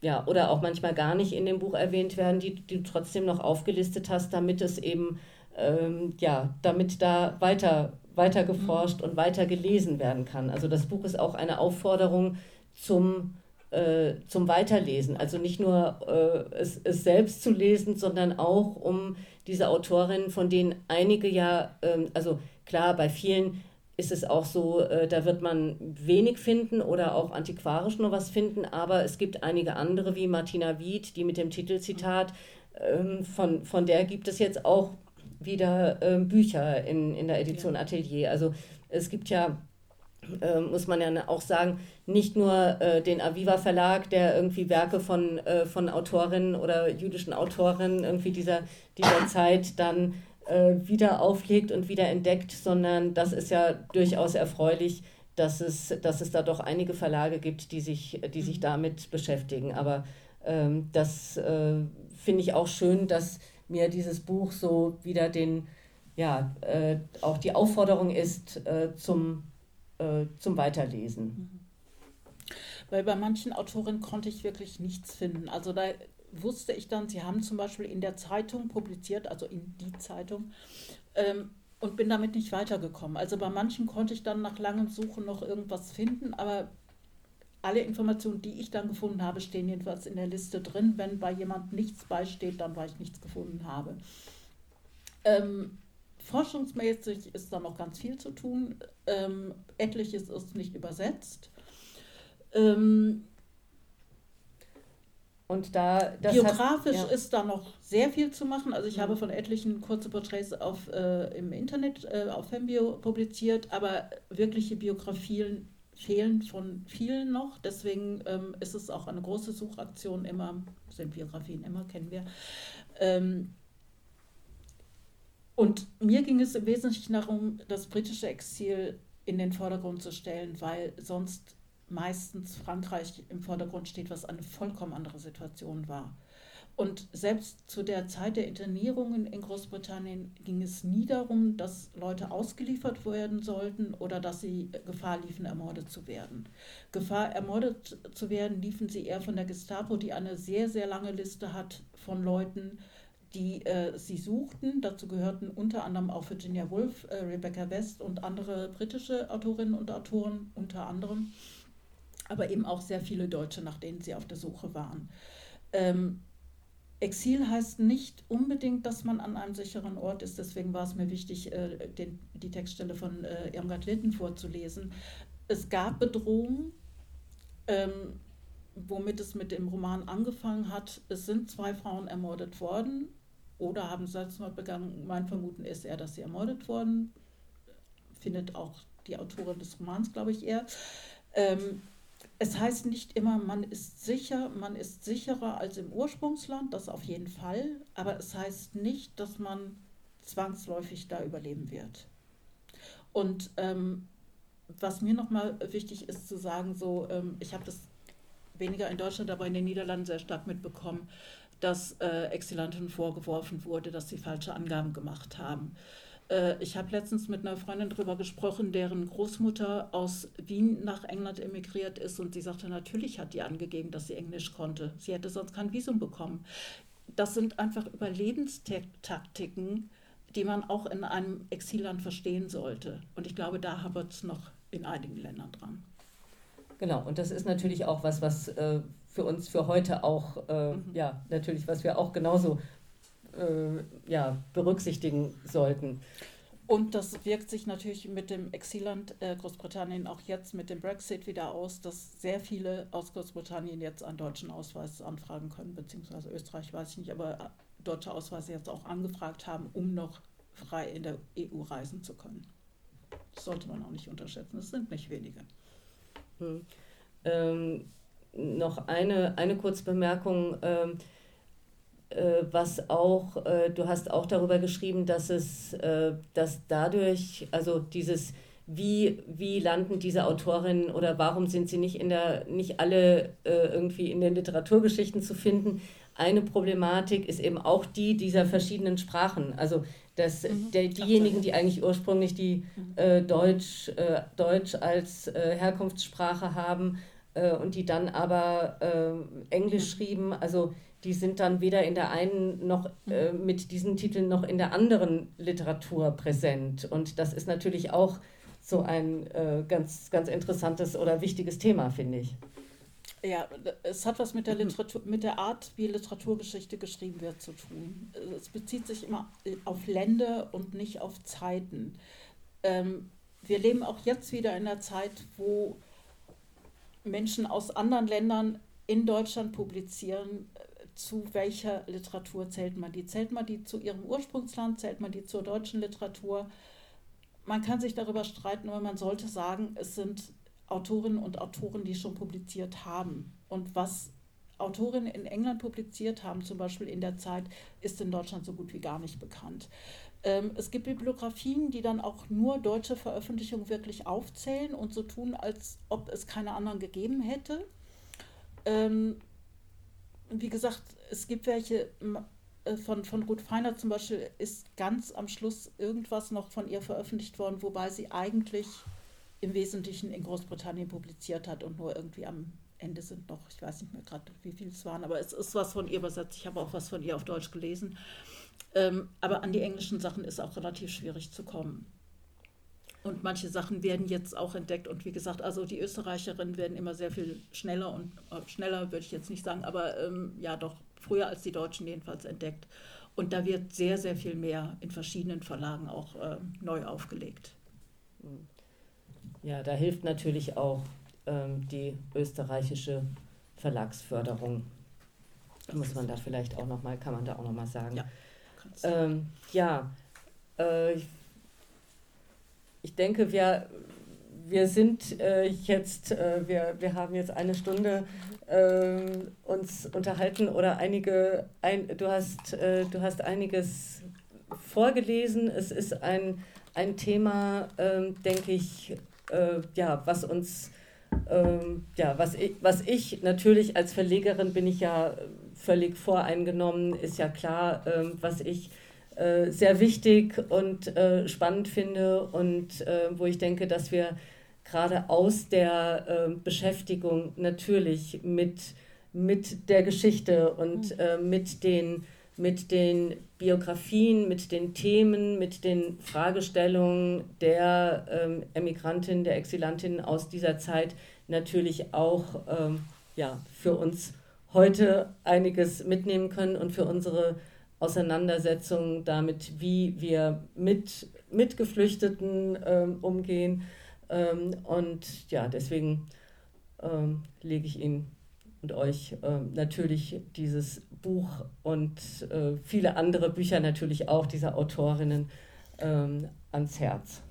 ja, oder auch manchmal gar nicht in dem Buch erwähnt werden, die, die du trotzdem noch aufgelistet hast, damit es eben, ähm, ja, damit da weiter weiter geforscht und weiter gelesen werden kann. Also das Buch ist auch eine Aufforderung zum, äh, zum Weiterlesen. Also nicht nur äh, es, es selbst zu lesen, sondern auch um diese Autorinnen, von denen einige ja, äh, also klar, bei vielen ist es auch so, äh, da wird man wenig finden oder auch antiquarisch nur was finden, aber es gibt einige andere wie Martina Wied, die mit dem Titelzitat, ähm, von, von der gibt es jetzt auch wieder äh, Bücher in, in der Edition Atelier. Also es gibt ja, äh, muss man ja auch sagen, nicht nur äh, den Aviva Verlag, der irgendwie Werke von, äh, von Autorinnen oder jüdischen Autorinnen irgendwie dieser, dieser Zeit dann äh, wieder auflegt und wieder entdeckt, sondern das ist ja durchaus erfreulich, dass es, dass es da doch einige Verlage gibt, die sich, die sich mhm. damit beschäftigen. Aber ähm, das äh, finde ich auch schön, dass mir dieses Buch so wieder den, ja, äh, auch die Aufforderung ist äh, zum, äh, zum Weiterlesen. Mhm. Weil bei manchen Autorinnen konnte ich wirklich nichts finden. Also da wusste ich dann, sie haben zum Beispiel in der Zeitung publiziert, also in die Zeitung, ähm, und bin damit nicht weitergekommen. Also bei manchen konnte ich dann nach langem Suchen noch irgendwas finden, aber alle Informationen, die ich dann gefunden habe, stehen jedenfalls in der Liste drin. Wenn bei jemand nichts beisteht, dann weil ich nichts gefunden habe. Ähm, forschungsmäßig ist da noch ganz viel zu tun. Ähm, etliches ist nicht übersetzt. Ähm, und da biografisch hat, ja. ist da noch sehr viel zu machen. Also ich mhm. habe von etlichen kurze Porträts auf, äh, im Internet äh, auf Fembio publiziert, aber wirkliche Biografien fehlen von vielen noch. Deswegen ähm, ist es auch eine große Suchaktion immer, sind Biografien immer, kennen wir. Ähm, und mir ging es im Wesentlichen darum, das britische Exil in den Vordergrund zu stellen, weil sonst meistens Frankreich im Vordergrund steht, was eine vollkommen andere Situation war. Und selbst zu der Zeit der Internierungen in Großbritannien ging es nie darum, dass Leute ausgeliefert werden sollten oder dass sie Gefahr liefen, ermordet zu werden. Gefahr, ermordet zu werden, liefen sie eher von der Gestapo, die eine sehr, sehr lange Liste hat von Leuten, die äh, sie suchten. Dazu gehörten unter anderem auch Virginia Woolf, äh, Rebecca West und andere britische Autorinnen und Autoren, unter anderem, aber eben auch sehr viele Deutsche, nach denen sie auf der Suche waren. Ähm, Exil heißt nicht unbedingt, dass man an einem sicheren Ort ist. Deswegen war es mir wichtig, äh, den, die Textstelle von äh, Irmgard Litten vorzulesen. Es gab Bedrohungen, ähm, womit es mit dem Roman angefangen hat. Es sind zwei Frauen ermordet worden oder haben Selbstmord begangen. Mein Vermuten ist eher, dass sie ermordet wurden. Findet auch die Autorin des Romans, glaube ich, eher. Ähm, es heißt nicht immer, man ist sicher, man ist sicherer als im Ursprungsland, das auf jeden Fall, aber es heißt nicht, dass man zwangsläufig da überleben wird. Und ähm, was mir nochmal wichtig ist zu sagen, so, ähm, ich habe das weniger in Deutschland, aber in den Niederlanden sehr stark mitbekommen, dass äh, Exilanten vorgeworfen wurde, dass sie falsche Angaben gemacht haben. Äh, ich habe letztens mit einer Freundin darüber gesprochen, deren Großmutter aus Wien nach England emigriert ist und sie sagte, natürlich hat die angegeben, dass sie Englisch konnte. Sie hätte sonst kein Visum bekommen. Das sind einfach Überlebenstaktiken, die man auch in einem Exilland verstehen sollte. Und ich glaube, da haben wir es noch in einigen Ländern dran. Genau, und das ist natürlich auch was, was äh, für uns für heute auch, äh, mhm. ja, natürlich, was wir auch genauso äh, ja, berücksichtigen sollten. Und das wirkt sich natürlich mit dem Exilland äh, Großbritannien auch jetzt mit dem Brexit wieder aus, dass sehr viele aus Großbritannien jetzt einen deutschen Ausweis anfragen können, beziehungsweise Österreich weiß ich nicht, aber äh, deutsche Ausweise jetzt auch angefragt haben, um noch frei in der EU reisen zu können. Das sollte man auch nicht unterschätzen. Es sind nicht wenige. Hm. Ähm, noch eine, eine kurze Bemerkung. Ähm, äh, was auch, äh, du hast auch darüber geschrieben, dass es, äh, dass dadurch, also dieses, wie, wie landen diese Autorinnen oder warum sind sie nicht in der, nicht alle äh, irgendwie in den Literaturgeschichten zu finden. Eine Problematik ist eben auch die dieser verschiedenen Sprachen. Also dass mhm. der, diejenigen, die eigentlich ursprünglich die mhm. äh, Deutsch, äh, Deutsch als äh, Herkunftssprache haben äh, und die dann aber äh, Englisch mhm. schrieben, also die sind dann weder in der einen noch äh, mhm. mit diesen Titeln noch in der anderen Literatur präsent. Und das ist natürlich auch so ein ganz, ganz interessantes oder wichtiges Thema, finde ich. Ja, es hat was mit der, Literatur, mit der Art, wie Literaturgeschichte geschrieben wird, zu tun. Es bezieht sich immer auf Länder und nicht auf Zeiten. Ähm, wir leben auch jetzt wieder in einer Zeit, wo Menschen aus anderen Ländern in Deutschland publizieren. Zu welcher Literatur zählt man die? Zählt man die zu ihrem Ursprungsland? Zählt man die zur deutschen Literatur? Man kann sich darüber streiten, aber man sollte sagen, es sind Autorinnen und Autoren, die schon publiziert haben. Und was Autorinnen in England publiziert haben, zum Beispiel in der Zeit, ist in Deutschland so gut wie gar nicht bekannt. Ähm, es gibt Bibliografien, die dann auch nur deutsche Veröffentlichungen wirklich aufzählen und so tun, als ob es keine anderen gegeben hätte. Wie gesagt, es gibt welche äh, von, von Ruth Feiner zum Beispiel, ist ganz am Schluss irgendwas noch von ihr veröffentlicht worden, wobei sie eigentlich im Wesentlichen in Großbritannien publiziert hat und nur irgendwie am Ende sind noch, ich weiß nicht mehr gerade, wie viele es waren, aber es ist was von ihr übersetzt. Ich habe auch was von ihr auf Deutsch gelesen. Ähm, aber an die englischen Sachen ist auch relativ schwierig zu kommen. Und manche Sachen werden jetzt auch entdeckt. Und wie gesagt, also die Österreicherinnen werden immer sehr viel schneller und äh, schneller würde ich jetzt nicht sagen, aber ähm, ja doch früher als die Deutschen jedenfalls entdeckt. Und da wird sehr, sehr viel mehr in verschiedenen Verlagen auch äh, neu aufgelegt. Mhm. Ja, da hilft natürlich auch ähm, die österreichische Verlagsförderung. Das Muss man da vielleicht auch noch mal, kann man da auch noch mal sagen. Ja, ähm, ja äh, ich denke, wir, wir sind äh, jetzt, äh, wir, wir haben jetzt eine Stunde äh, uns unterhalten oder einige, ein, du, hast, äh, du hast einiges vorgelesen. Es ist ein, ein Thema, ähm, denke ich, äh, ja, was uns, ähm, ja, was ich, was ich natürlich als Verlegerin bin ich ja völlig voreingenommen, ist ja klar, ähm, was ich äh, sehr wichtig und äh, spannend finde und äh, wo ich denke, dass wir gerade aus der äh, Beschäftigung natürlich mit, mit der Geschichte und mhm. mit den mit den Biografien, mit den Themen, mit den Fragestellungen der ähm, Emigrantinnen, der Exilantinnen aus dieser Zeit natürlich auch ähm, ja, für uns heute einiges mitnehmen können und für unsere Auseinandersetzung damit, wie wir mit, mit Geflüchteten ähm, umgehen. Ähm, und ja, deswegen ähm, lege ich Ihnen und euch äh, natürlich dieses Buch und äh, viele andere Bücher natürlich auch dieser Autorinnen ähm, ans Herz.